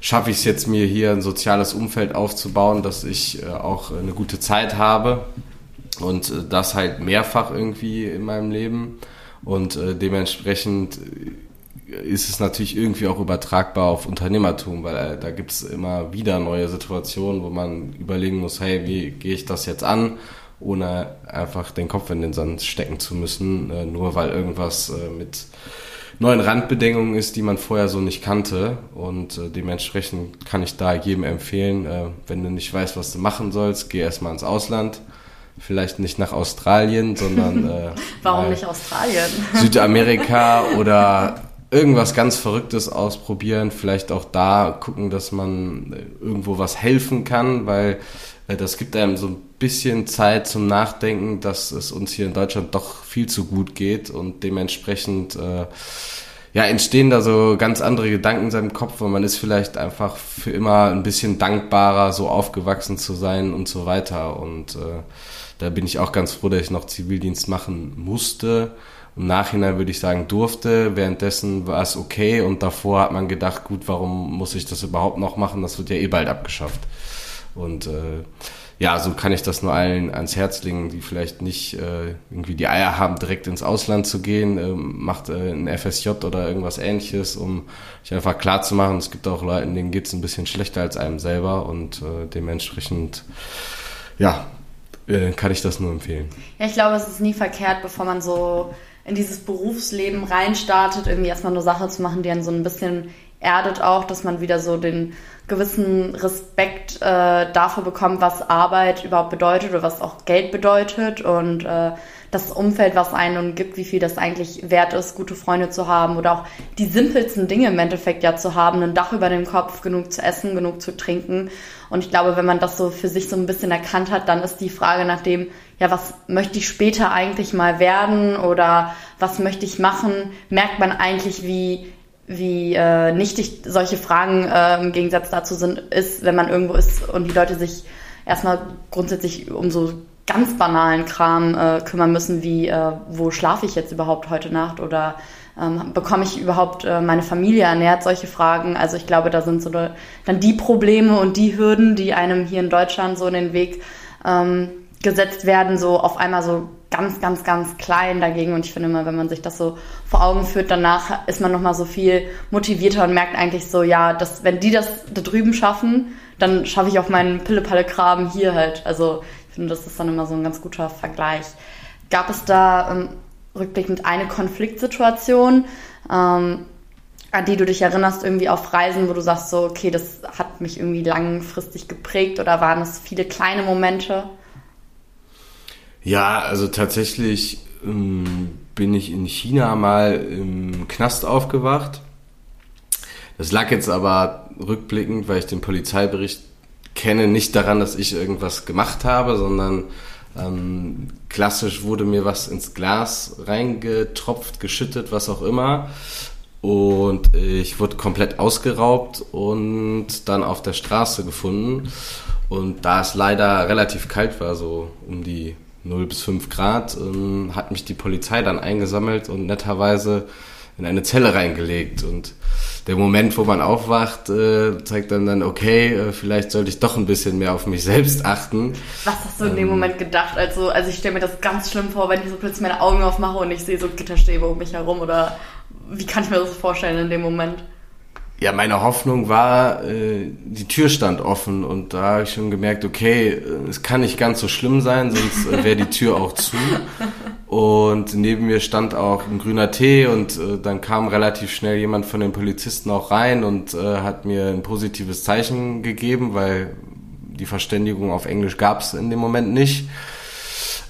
schaffe ich es jetzt mir hier ein soziales Umfeld aufzubauen, dass ich äh, auch eine gute Zeit habe und äh, das halt mehrfach irgendwie in meinem Leben. Und dementsprechend ist es natürlich irgendwie auch übertragbar auf Unternehmertum, weil da gibt es immer wieder neue Situationen, wo man überlegen muss, hey, wie gehe ich das jetzt an, ohne einfach den Kopf in den Sand stecken zu müssen, äh, nur weil irgendwas äh, mit neuen Randbedingungen ist, die man vorher so nicht kannte. Und äh, dementsprechend kann ich da jedem empfehlen, äh, wenn du nicht weißt, was du machen sollst, geh erstmal ins Ausland vielleicht nicht nach Australien, sondern äh, warum nicht Australien? Südamerika oder irgendwas ganz Verrücktes ausprobieren, vielleicht auch da gucken, dass man äh, irgendwo was helfen kann, weil äh, das gibt einem so ein bisschen Zeit zum Nachdenken, dass es uns hier in Deutschland doch viel zu gut geht und dementsprechend äh, ja, entstehen da so ganz andere Gedanken in seinem Kopf und man ist vielleicht einfach für immer ein bisschen dankbarer, so aufgewachsen zu sein und so weiter. Und äh, da bin ich auch ganz froh, dass ich noch Zivildienst machen musste im Nachhinein würde ich sagen, durfte. Währenddessen war es okay und davor hat man gedacht, gut, warum muss ich das überhaupt noch machen? Das wird ja eh bald abgeschafft. Und äh, ja, so kann ich das nur allen ans Herz legen, die vielleicht nicht äh, irgendwie die Eier haben, direkt ins Ausland zu gehen, äh, macht äh, ein FSJ oder irgendwas ähnliches, um sich einfach klar zu machen, es gibt auch Leute, denen geht es ein bisschen schlechter als einem selber und äh, dementsprechend, ja, äh, kann ich das nur empfehlen. Ja, ich glaube, es ist nie verkehrt, bevor man so in dieses Berufsleben reinstartet, irgendwie erstmal eine Sache zu machen, die einen so ein bisschen erdet auch, dass man wieder so den gewissen Respekt äh, dafür bekommt, was Arbeit überhaupt bedeutet oder was auch Geld bedeutet und äh, das Umfeld, was einen gibt, wie viel das eigentlich wert ist, gute Freunde zu haben oder auch die simpelsten Dinge im Endeffekt ja zu haben, ein Dach über dem Kopf, genug zu essen, genug zu trinken. Und ich glaube, wenn man das so für sich so ein bisschen erkannt hat, dann ist die Frage nach dem, ja, was möchte ich später eigentlich mal werden oder was möchte ich machen, merkt man eigentlich, wie wie äh, nichtig solche Fragen äh, im Gegensatz dazu sind, ist, wenn man irgendwo ist und die Leute sich erstmal grundsätzlich um so ganz banalen Kram äh, kümmern müssen, wie äh, wo schlafe ich jetzt überhaupt heute Nacht oder ähm, bekomme ich überhaupt äh, meine Familie ernährt, solche Fragen. Also ich glaube, da sind so dann die Probleme und die Hürden, die einem hier in Deutschland so in den Weg ähm, gesetzt werden, so auf einmal so ganz, ganz, ganz klein dagegen. Und ich finde immer, wenn man sich das so vor Augen führt, danach ist man nochmal so viel motivierter und merkt eigentlich so, ja, dass, wenn die das da drüben schaffen, dann schaffe ich auch meinen Pille-Palle-Kram hier halt. Also ich finde, das ist dann immer so ein ganz guter Vergleich. Gab es da ähm, rückblickend eine Konfliktsituation, ähm, an die du dich erinnerst, irgendwie auf Reisen, wo du sagst, so, okay, das hat mich irgendwie langfristig geprägt oder waren es viele kleine Momente? Ja, also tatsächlich ähm, bin ich in China mal im Knast aufgewacht. Das lag jetzt aber rückblickend, weil ich den Polizeibericht kenne, nicht daran, dass ich irgendwas gemacht habe, sondern ähm, klassisch wurde mir was ins Glas reingetropft, geschüttet, was auch immer. Und ich wurde komplett ausgeraubt und dann auf der Straße gefunden. Und da es leider relativ kalt war, so um die 0 bis 5 Grad, ähm, hat mich die Polizei dann eingesammelt und netterweise in eine Zelle reingelegt. Und der Moment, wo man aufwacht, äh, zeigt dann dann, okay, äh, vielleicht sollte ich doch ein bisschen mehr auf mich selbst achten. Was hast du in dem ähm, Moment gedacht? Also, also ich stelle mir das ganz schlimm vor, wenn ich so plötzlich meine Augen aufmache und ich sehe so Gitterstäbe um mich herum oder wie kann ich mir das vorstellen in dem Moment? Ja, meine Hoffnung war, äh, die Tür stand offen und da habe ich schon gemerkt, okay, äh, es kann nicht ganz so schlimm sein, sonst äh, wäre die Tür auch zu. Und neben mir stand auch ein grüner Tee und äh, dann kam relativ schnell jemand von den Polizisten auch rein und äh, hat mir ein positives Zeichen gegeben, weil die Verständigung auf Englisch gab es in dem Moment nicht.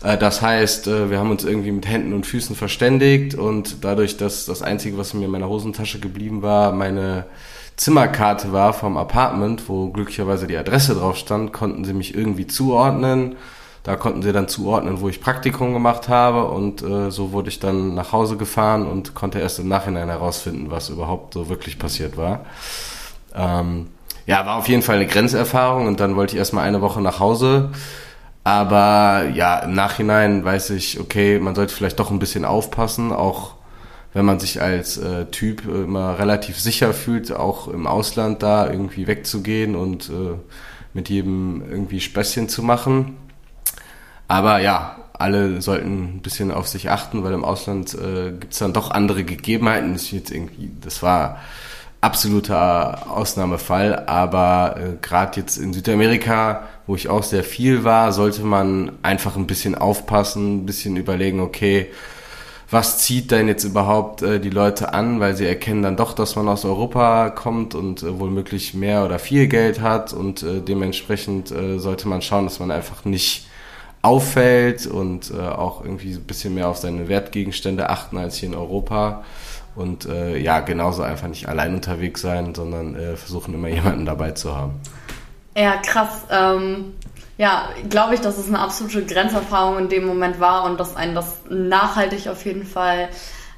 Äh, das heißt, äh, wir haben uns irgendwie mit Händen und Füßen verständigt und dadurch, dass das Einzige, was mir in meiner Hosentasche geblieben war, meine Zimmerkarte war vom Apartment, wo glücklicherweise die Adresse drauf stand, konnten sie mich irgendwie zuordnen. Da konnten sie dann zuordnen, wo ich Praktikum gemacht habe und äh, so wurde ich dann nach Hause gefahren und konnte erst im Nachhinein herausfinden, was überhaupt so wirklich passiert war. Ähm, ja, war auf jeden Fall eine Grenzerfahrung und dann wollte ich erstmal eine Woche nach Hause aber ja, im Nachhinein weiß ich, okay, man sollte vielleicht doch ein bisschen aufpassen, auch wenn man sich als äh, Typ immer relativ sicher fühlt, auch im Ausland da irgendwie wegzugehen und äh, mit jedem irgendwie Späßchen zu machen. Aber ja, alle sollten ein bisschen auf sich achten, weil im Ausland äh, gibt es dann doch andere Gegebenheiten. Das, jetzt irgendwie, das war absoluter Ausnahmefall, aber äh, gerade jetzt in Südamerika wo ich auch sehr viel war, sollte man einfach ein bisschen aufpassen, ein bisschen überlegen, okay, was zieht denn jetzt überhaupt äh, die Leute an, weil sie erkennen dann doch, dass man aus Europa kommt und äh, womöglich mehr oder viel Geld hat und äh, dementsprechend äh, sollte man schauen, dass man einfach nicht auffällt und äh, auch irgendwie ein bisschen mehr auf seine Wertgegenstände achten als hier in Europa und äh, ja, genauso einfach nicht allein unterwegs sein, sondern äh, versuchen immer jemanden dabei zu haben. Ja, krass. Ähm, ja, glaube ich, dass es eine absolute Grenzerfahrung in dem Moment war und dass einen das nachhaltig auf jeden Fall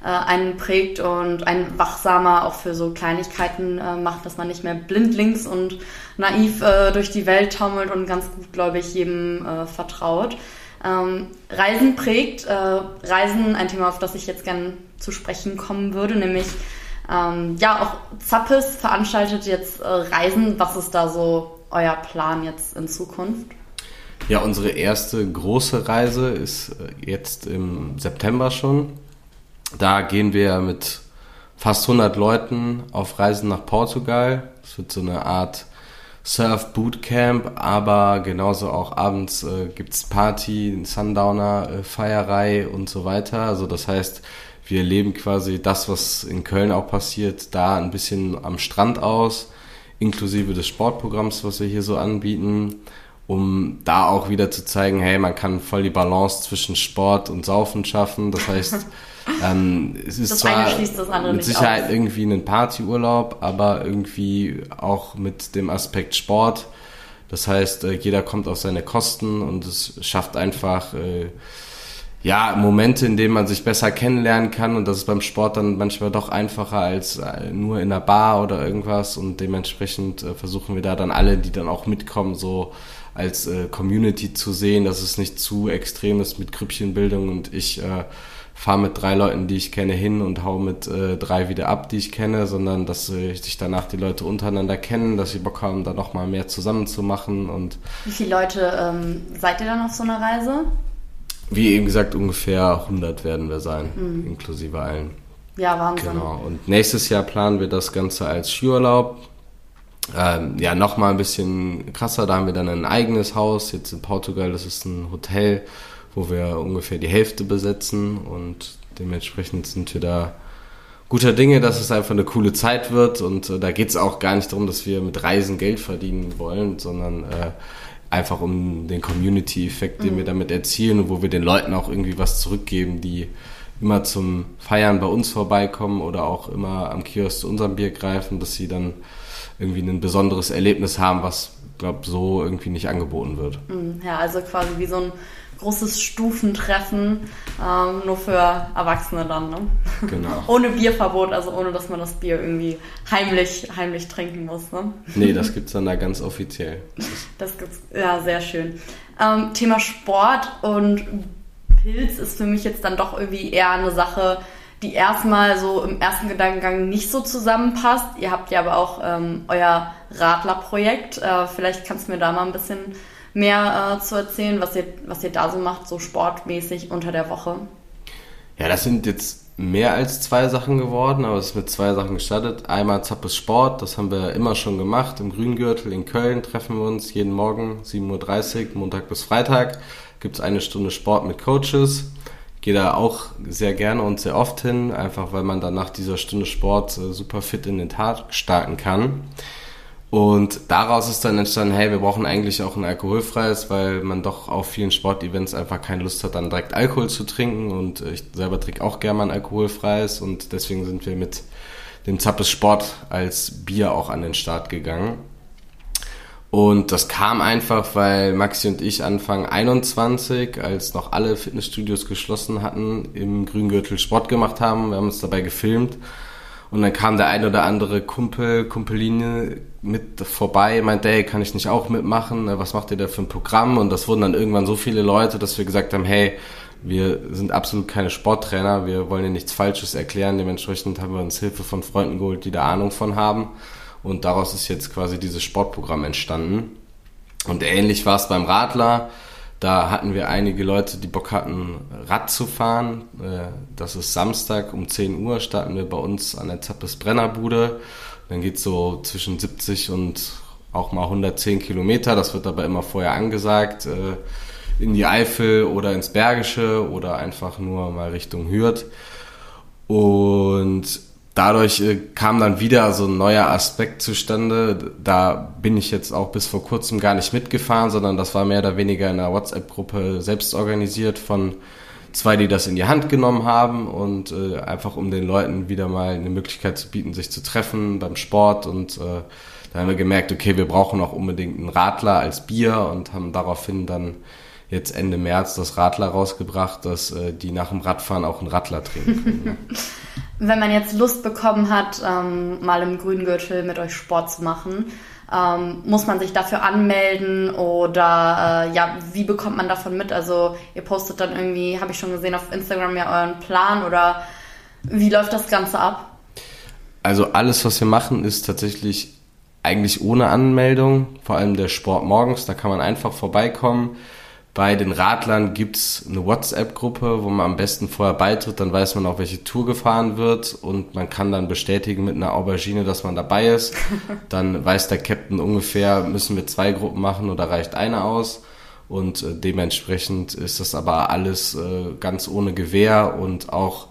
äh, einen prägt und einen wachsamer auch für so Kleinigkeiten äh, macht, dass man nicht mehr blindlings und naiv äh, durch die Welt taumelt und ganz gut, glaube ich, jedem äh, vertraut. Ähm, Reisen prägt. Äh, Reisen, ein Thema, auf das ich jetzt gern zu sprechen kommen würde, nämlich ähm, ja, auch Zappes veranstaltet jetzt äh, Reisen. Was ist da so euer Plan jetzt in Zukunft? Ja, unsere erste große Reise ist äh, jetzt im September schon. Da gehen wir mit fast 100 Leuten auf Reisen nach Portugal. Es wird so eine Art Surf Bootcamp, aber genauso auch abends äh, gibt's Party, Sundowner, äh, Feierei und so weiter. Also das heißt, wir erleben quasi das, was in Köln auch passiert, da ein bisschen am Strand aus inklusive des Sportprogramms, was wir hier so anbieten, um da auch wieder zu zeigen, hey, man kann voll die Balance zwischen Sport und Saufen schaffen. Das heißt, ähm, es ist das zwar mit Sicherheit aus. irgendwie ein Partyurlaub, aber irgendwie auch mit dem Aspekt Sport. Das heißt, äh, jeder kommt auf seine Kosten und es schafft einfach äh, ja, Momente, in denen man sich besser kennenlernen kann und das ist beim Sport dann manchmal doch einfacher als äh, nur in einer Bar oder irgendwas und dementsprechend äh, versuchen wir da dann alle, die dann auch mitkommen, so als äh, Community zu sehen, dass es nicht zu extrem ist mit Grüppchenbildung und ich äh, fahre mit drei Leuten, die ich kenne, hin und hau mit äh, drei wieder ab, die ich kenne, sondern dass sich danach die Leute untereinander kennen, dass sie Bock haben, da nochmal mehr zusammen zu machen und Wie viele Leute ähm, seid ihr dann auf so einer Reise? Wie eben gesagt, ungefähr 100 werden wir sein, mhm. inklusive allen. Ja, Wahnsinn. Genau. Und nächstes Jahr planen wir das Ganze als Skiurlaub. Ähm, ja, nochmal ein bisschen krasser. Da haben wir dann ein eigenes Haus. Jetzt in Portugal, das ist ein Hotel, wo wir ungefähr die Hälfte besetzen und dementsprechend sind wir da guter Dinge, dass es einfach eine coole Zeit wird und äh, da geht es auch gar nicht darum, dass wir mit Reisen Geld verdienen wollen, sondern äh, einfach um den Community-Effekt, den mhm. wir damit erzielen und wo wir den Leuten auch irgendwie was zurückgeben, die immer zum Feiern bei uns vorbeikommen oder auch immer am Kiosk zu unserem Bier greifen, dass sie dann irgendwie ein besonderes Erlebnis haben, was, glaube so irgendwie nicht angeboten wird. Mhm. Ja, also quasi wie so ein großes Stufentreffen, ähm, nur für Erwachsene dann, ne? Genau. ohne Bierverbot, also ohne, dass man das Bier irgendwie heimlich, heimlich trinken muss, ne? Nee, das gibt's dann da ganz offiziell. Das gibt's, ja, sehr schön. Ähm, Thema Sport und Pilz ist für mich jetzt dann doch irgendwie eher eine Sache, die erstmal so im ersten Gedankengang nicht so zusammenpasst. Ihr habt ja aber auch ähm, euer Radlerprojekt. Äh, vielleicht kannst du mir da mal ein bisschen mehr äh, zu erzählen, was ihr, was ihr da so macht, so sportmäßig unter der Woche? Ja, das sind jetzt mehr als zwei Sachen geworden, aber es ist mit zwei Sachen gestartet. Einmal Zappes Sport, das haben wir immer schon gemacht. Im Grüngürtel in Köln treffen wir uns jeden Morgen, 7.30 Uhr, Montag bis Freitag. Gibt es eine Stunde Sport mit Coaches. Gehe da auch sehr gerne und sehr oft hin, einfach weil man dann nach dieser Stunde Sport äh, super fit in den Tag starten kann. Und daraus ist dann entstanden, hey, wir brauchen eigentlich auch ein alkoholfreies, weil man doch auf vielen Sportevents einfach keine Lust hat, dann direkt Alkohol zu trinken. Und ich selber trinke auch gerne mal ein alkoholfreies und deswegen sind wir mit dem Zappes Sport als Bier auch an den Start gegangen. Und das kam einfach, weil Maxi und ich Anfang 21, als noch alle Fitnessstudios geschlossen hatten, im Grüngürtel Sport gemacht haben. Wir haben uns dabei gefilmt und dann kam der ein oder andere Kumpel, Kumpeline mit vorbei, meinte, hey, kann ich nicht auch mitmachen? Was macht ihr da für ein Programm? Und das wurden dann irgendwann so viele Leute, dass wir gesagt haben, hey, wir sind absolut keine Sporttrainer, wir wollen dir nichts Falsches erklären. Dementsprechend haben wir uns Hilfe von Freunden geholt, die da Ahnung von haben. Und daraus ist jetzt quasi dieses Sportprogramm entstanden. Und ähnlich war es beim Radler. Da hatten wir einige Leute, die Bock hatten, Rad zu fahren. Äh, das ist Samstag um 10 Uhr, starten wir bei uns an der Zappes Brennerbude. Dann geht so zwischen 70 und auch mal 110 Kilometer. Das wird aber immer vorher angesagt. Äh, in die Eifel oder ins Bergische oder einfach nur mal Richtung Hürth. Und dadurch äh, kam dann wieder so ein neuer Aspekt zustande. Da bin ich jetzt auch bis vor kurzem gar nicht mitgefahren, sondern das war mehr oder weniger in einer WhatsApp-Gruppe selbst organisiert von zwei, die das in die Hand genommen haben und äh, einfach um den Leuten wieder mal eine Möglichkeit zu bieten, sich zu treffen beim Sport und äh, da haben wir gemerkt, okay, wir brauchen auch unbedingt einen Radler als Bier und haben daraufhin dann jetzt Ende März das Radler rausgebracht, dass äh, die nach dem Radfahren auch einen Radler trinken können. Wenn man jetzt Lust bekommen hat, ähm, mal im Grüngürtel mit euch Sport zu machen, ähm, muss man sich dafür anmelden oder äh, ja, wie bekommt man davon mit? Also ihr postet dann irgendwie, habe ich schon gesehen, auf Instagram ja euren Plan oder wie läuft das Ganze ab? Also alles, was wir machen, ist tatsächlich eigentlich ohne Anmeldung, vor allem der Sport morgens, da kann man einfach vorbeikommen. Bei den Radlern gibt's eine WhatsApp-Gruppe, wo man am besten vorher beitritt, dann weiß man auch, welche Tour gefahren wird und man kann dann bestätigen mit einer Aubergine, dass man dabei ist. Dann weiß der Captain ungefähr, müssen wir zwei Gruppen machen oder reicht eine aus. Und äh, dementsprechend ist das aber alles äh, ganz ohne Gewehr und auch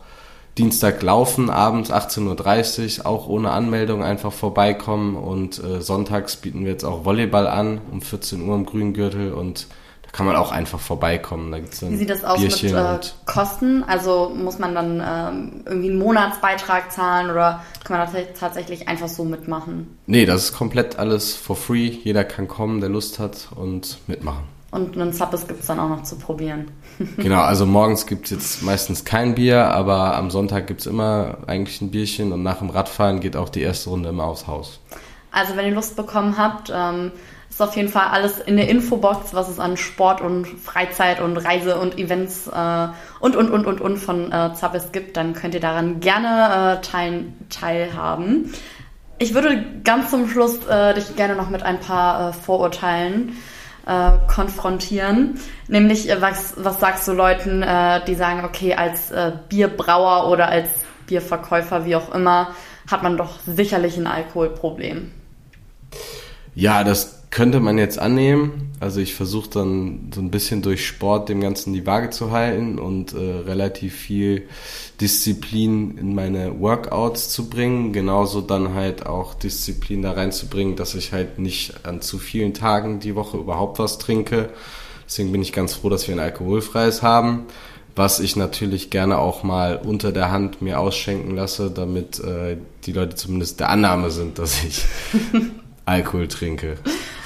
Dienstag laufen, abends 18.30 Uhr, auch ohne Anmeldung einfach vorbeikommen. Und äh, sonntags bieten wir jetzt auch Volleyball an, um 14 Uhr im Gürtel und kann man auch einfach vorbeikommen. Da gibt's Wie sieht das aus Bierchen mit äh, Kosten? Also muss man dann ähm, irgendwie einen Monatsbeitrag zahlen oder kann man das tatsächlich einfach so mitmachen? Nee, das ist komplett alles for free. Jeder kann kommen, der Lust hat und mitmachen. Und einen Zappes gibt es dann auch noch zu probieren. genau, also morgens gibt es jetzt meistens kein Bier, aber am Sonntag gibt es immer eigentlich ein Bierchen und nach dem Radfahren geht auch die erste Runde immer aufs Haus. Also wenn ihr Lust bekommen habt, ähm, ist auf jeden Fall alles in der Infobox, was es an Sport und Freizeit und Reise und Events äh, und, und, und, und, und von äh, Zappes gibt. Dann könnt ihr daran gerne äh, teil, teilhaben. Ich würde ganz zum Schluss äh, dich gerne noch mit ein paar äh, Vorurteilen äh, konfrontieren. Nämlich, äh, was, was sagst du Leuten, äh, die sagen, okay, als äh, Bierbrauer oder als Bierverkäufer, wie auch immer, hat man doch sicherlich ein Alkoholproblem. Ja, das könnte man jetzt annehmen. Also ich versuche dann so ein bisschen durch Sport dem Ganzen die Waage zu halten und äh, relativ viel Disziplin in meine Workouts zu bringen. Genauso dann halt auch Disziplin da reinzubringen, dass ich halt nicht an zu vielen Tagen die Woche überhaupt was trinke. Deswegen bin ich ganz froh, dass wir ein alkoholfreies haben was ich natürlich gerne auch mal unter der Hand mir ausschenken lasse, damit äh, die Leute zumindest der Annahme sind, dass ich Alkohol trinke.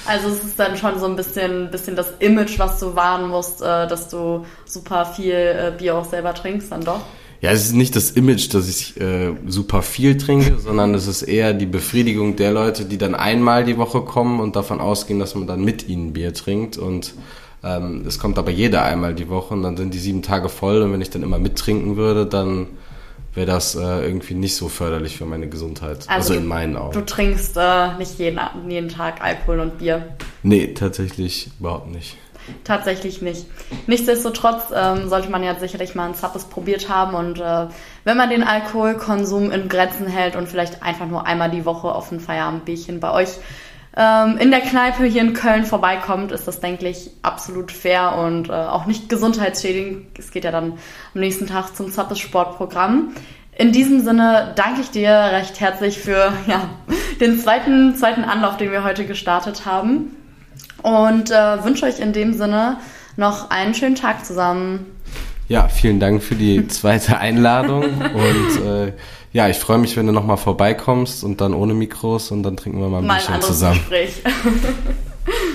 Also es ist dann schon so ein bisschen, bisschen das Image, was du wahren musst, äh, dass du super viel äh, Bier auch selber trinkst, dann doch. Ja, es ist nicht das Image, dass ich äh, super viel trinke, sondern es ist eher die Befriedigung der Leute, die dann einmal die Woche kommen und davon ausgehen, dass man dann mit ihnen Bier trinkt. Und ähm, es kommt aber jeder einmal die Woche und dann sind die sieben Tage voll. Und wenn ich dann immer mittrinken würde, dann wäre das äh, irgendwie nicht so förderlich für meine Gesundheit. Also, also in meinen Augen. Du trinkst äh, nicht jeden, jeden Tag Alkohol und Bier? Nee, tatsächlich überhaupt nicht. Tatsächlich nicht. Nichtsdestotrotz ähm, sollte man ja sicherlich mal ein Zappes probiert haben und äh, wenn man den Alkoholkonsum in Grenzen hält und vielleicht einfach nur einmal die Woche auf ein Feierabendbierchen bei euch ähm, in der Kneipe hier in Köln vorbeikommt, ist das, denke ich, absolut fair und äh, auch nicht gesundheitsschädigend. Es geht ja dann am nächsten Tag zum Zappes Sportprogramm. In diesem Sinne danke ich dir recht herzlich für ja, den zweiten, zweiten Anlauf, den wir heute gestartet haben. Und äh, wünsche euch in dem Sinne noch einen schönen Tag zusammen. Ja, vielen Dank für die zweite Einladung und äh, ja, ich freue mich, wenn du nochmal vorbeikommst und dann ohne Mikros und dann trinken wir mal ein mal bisschen zusammen. Gespräch.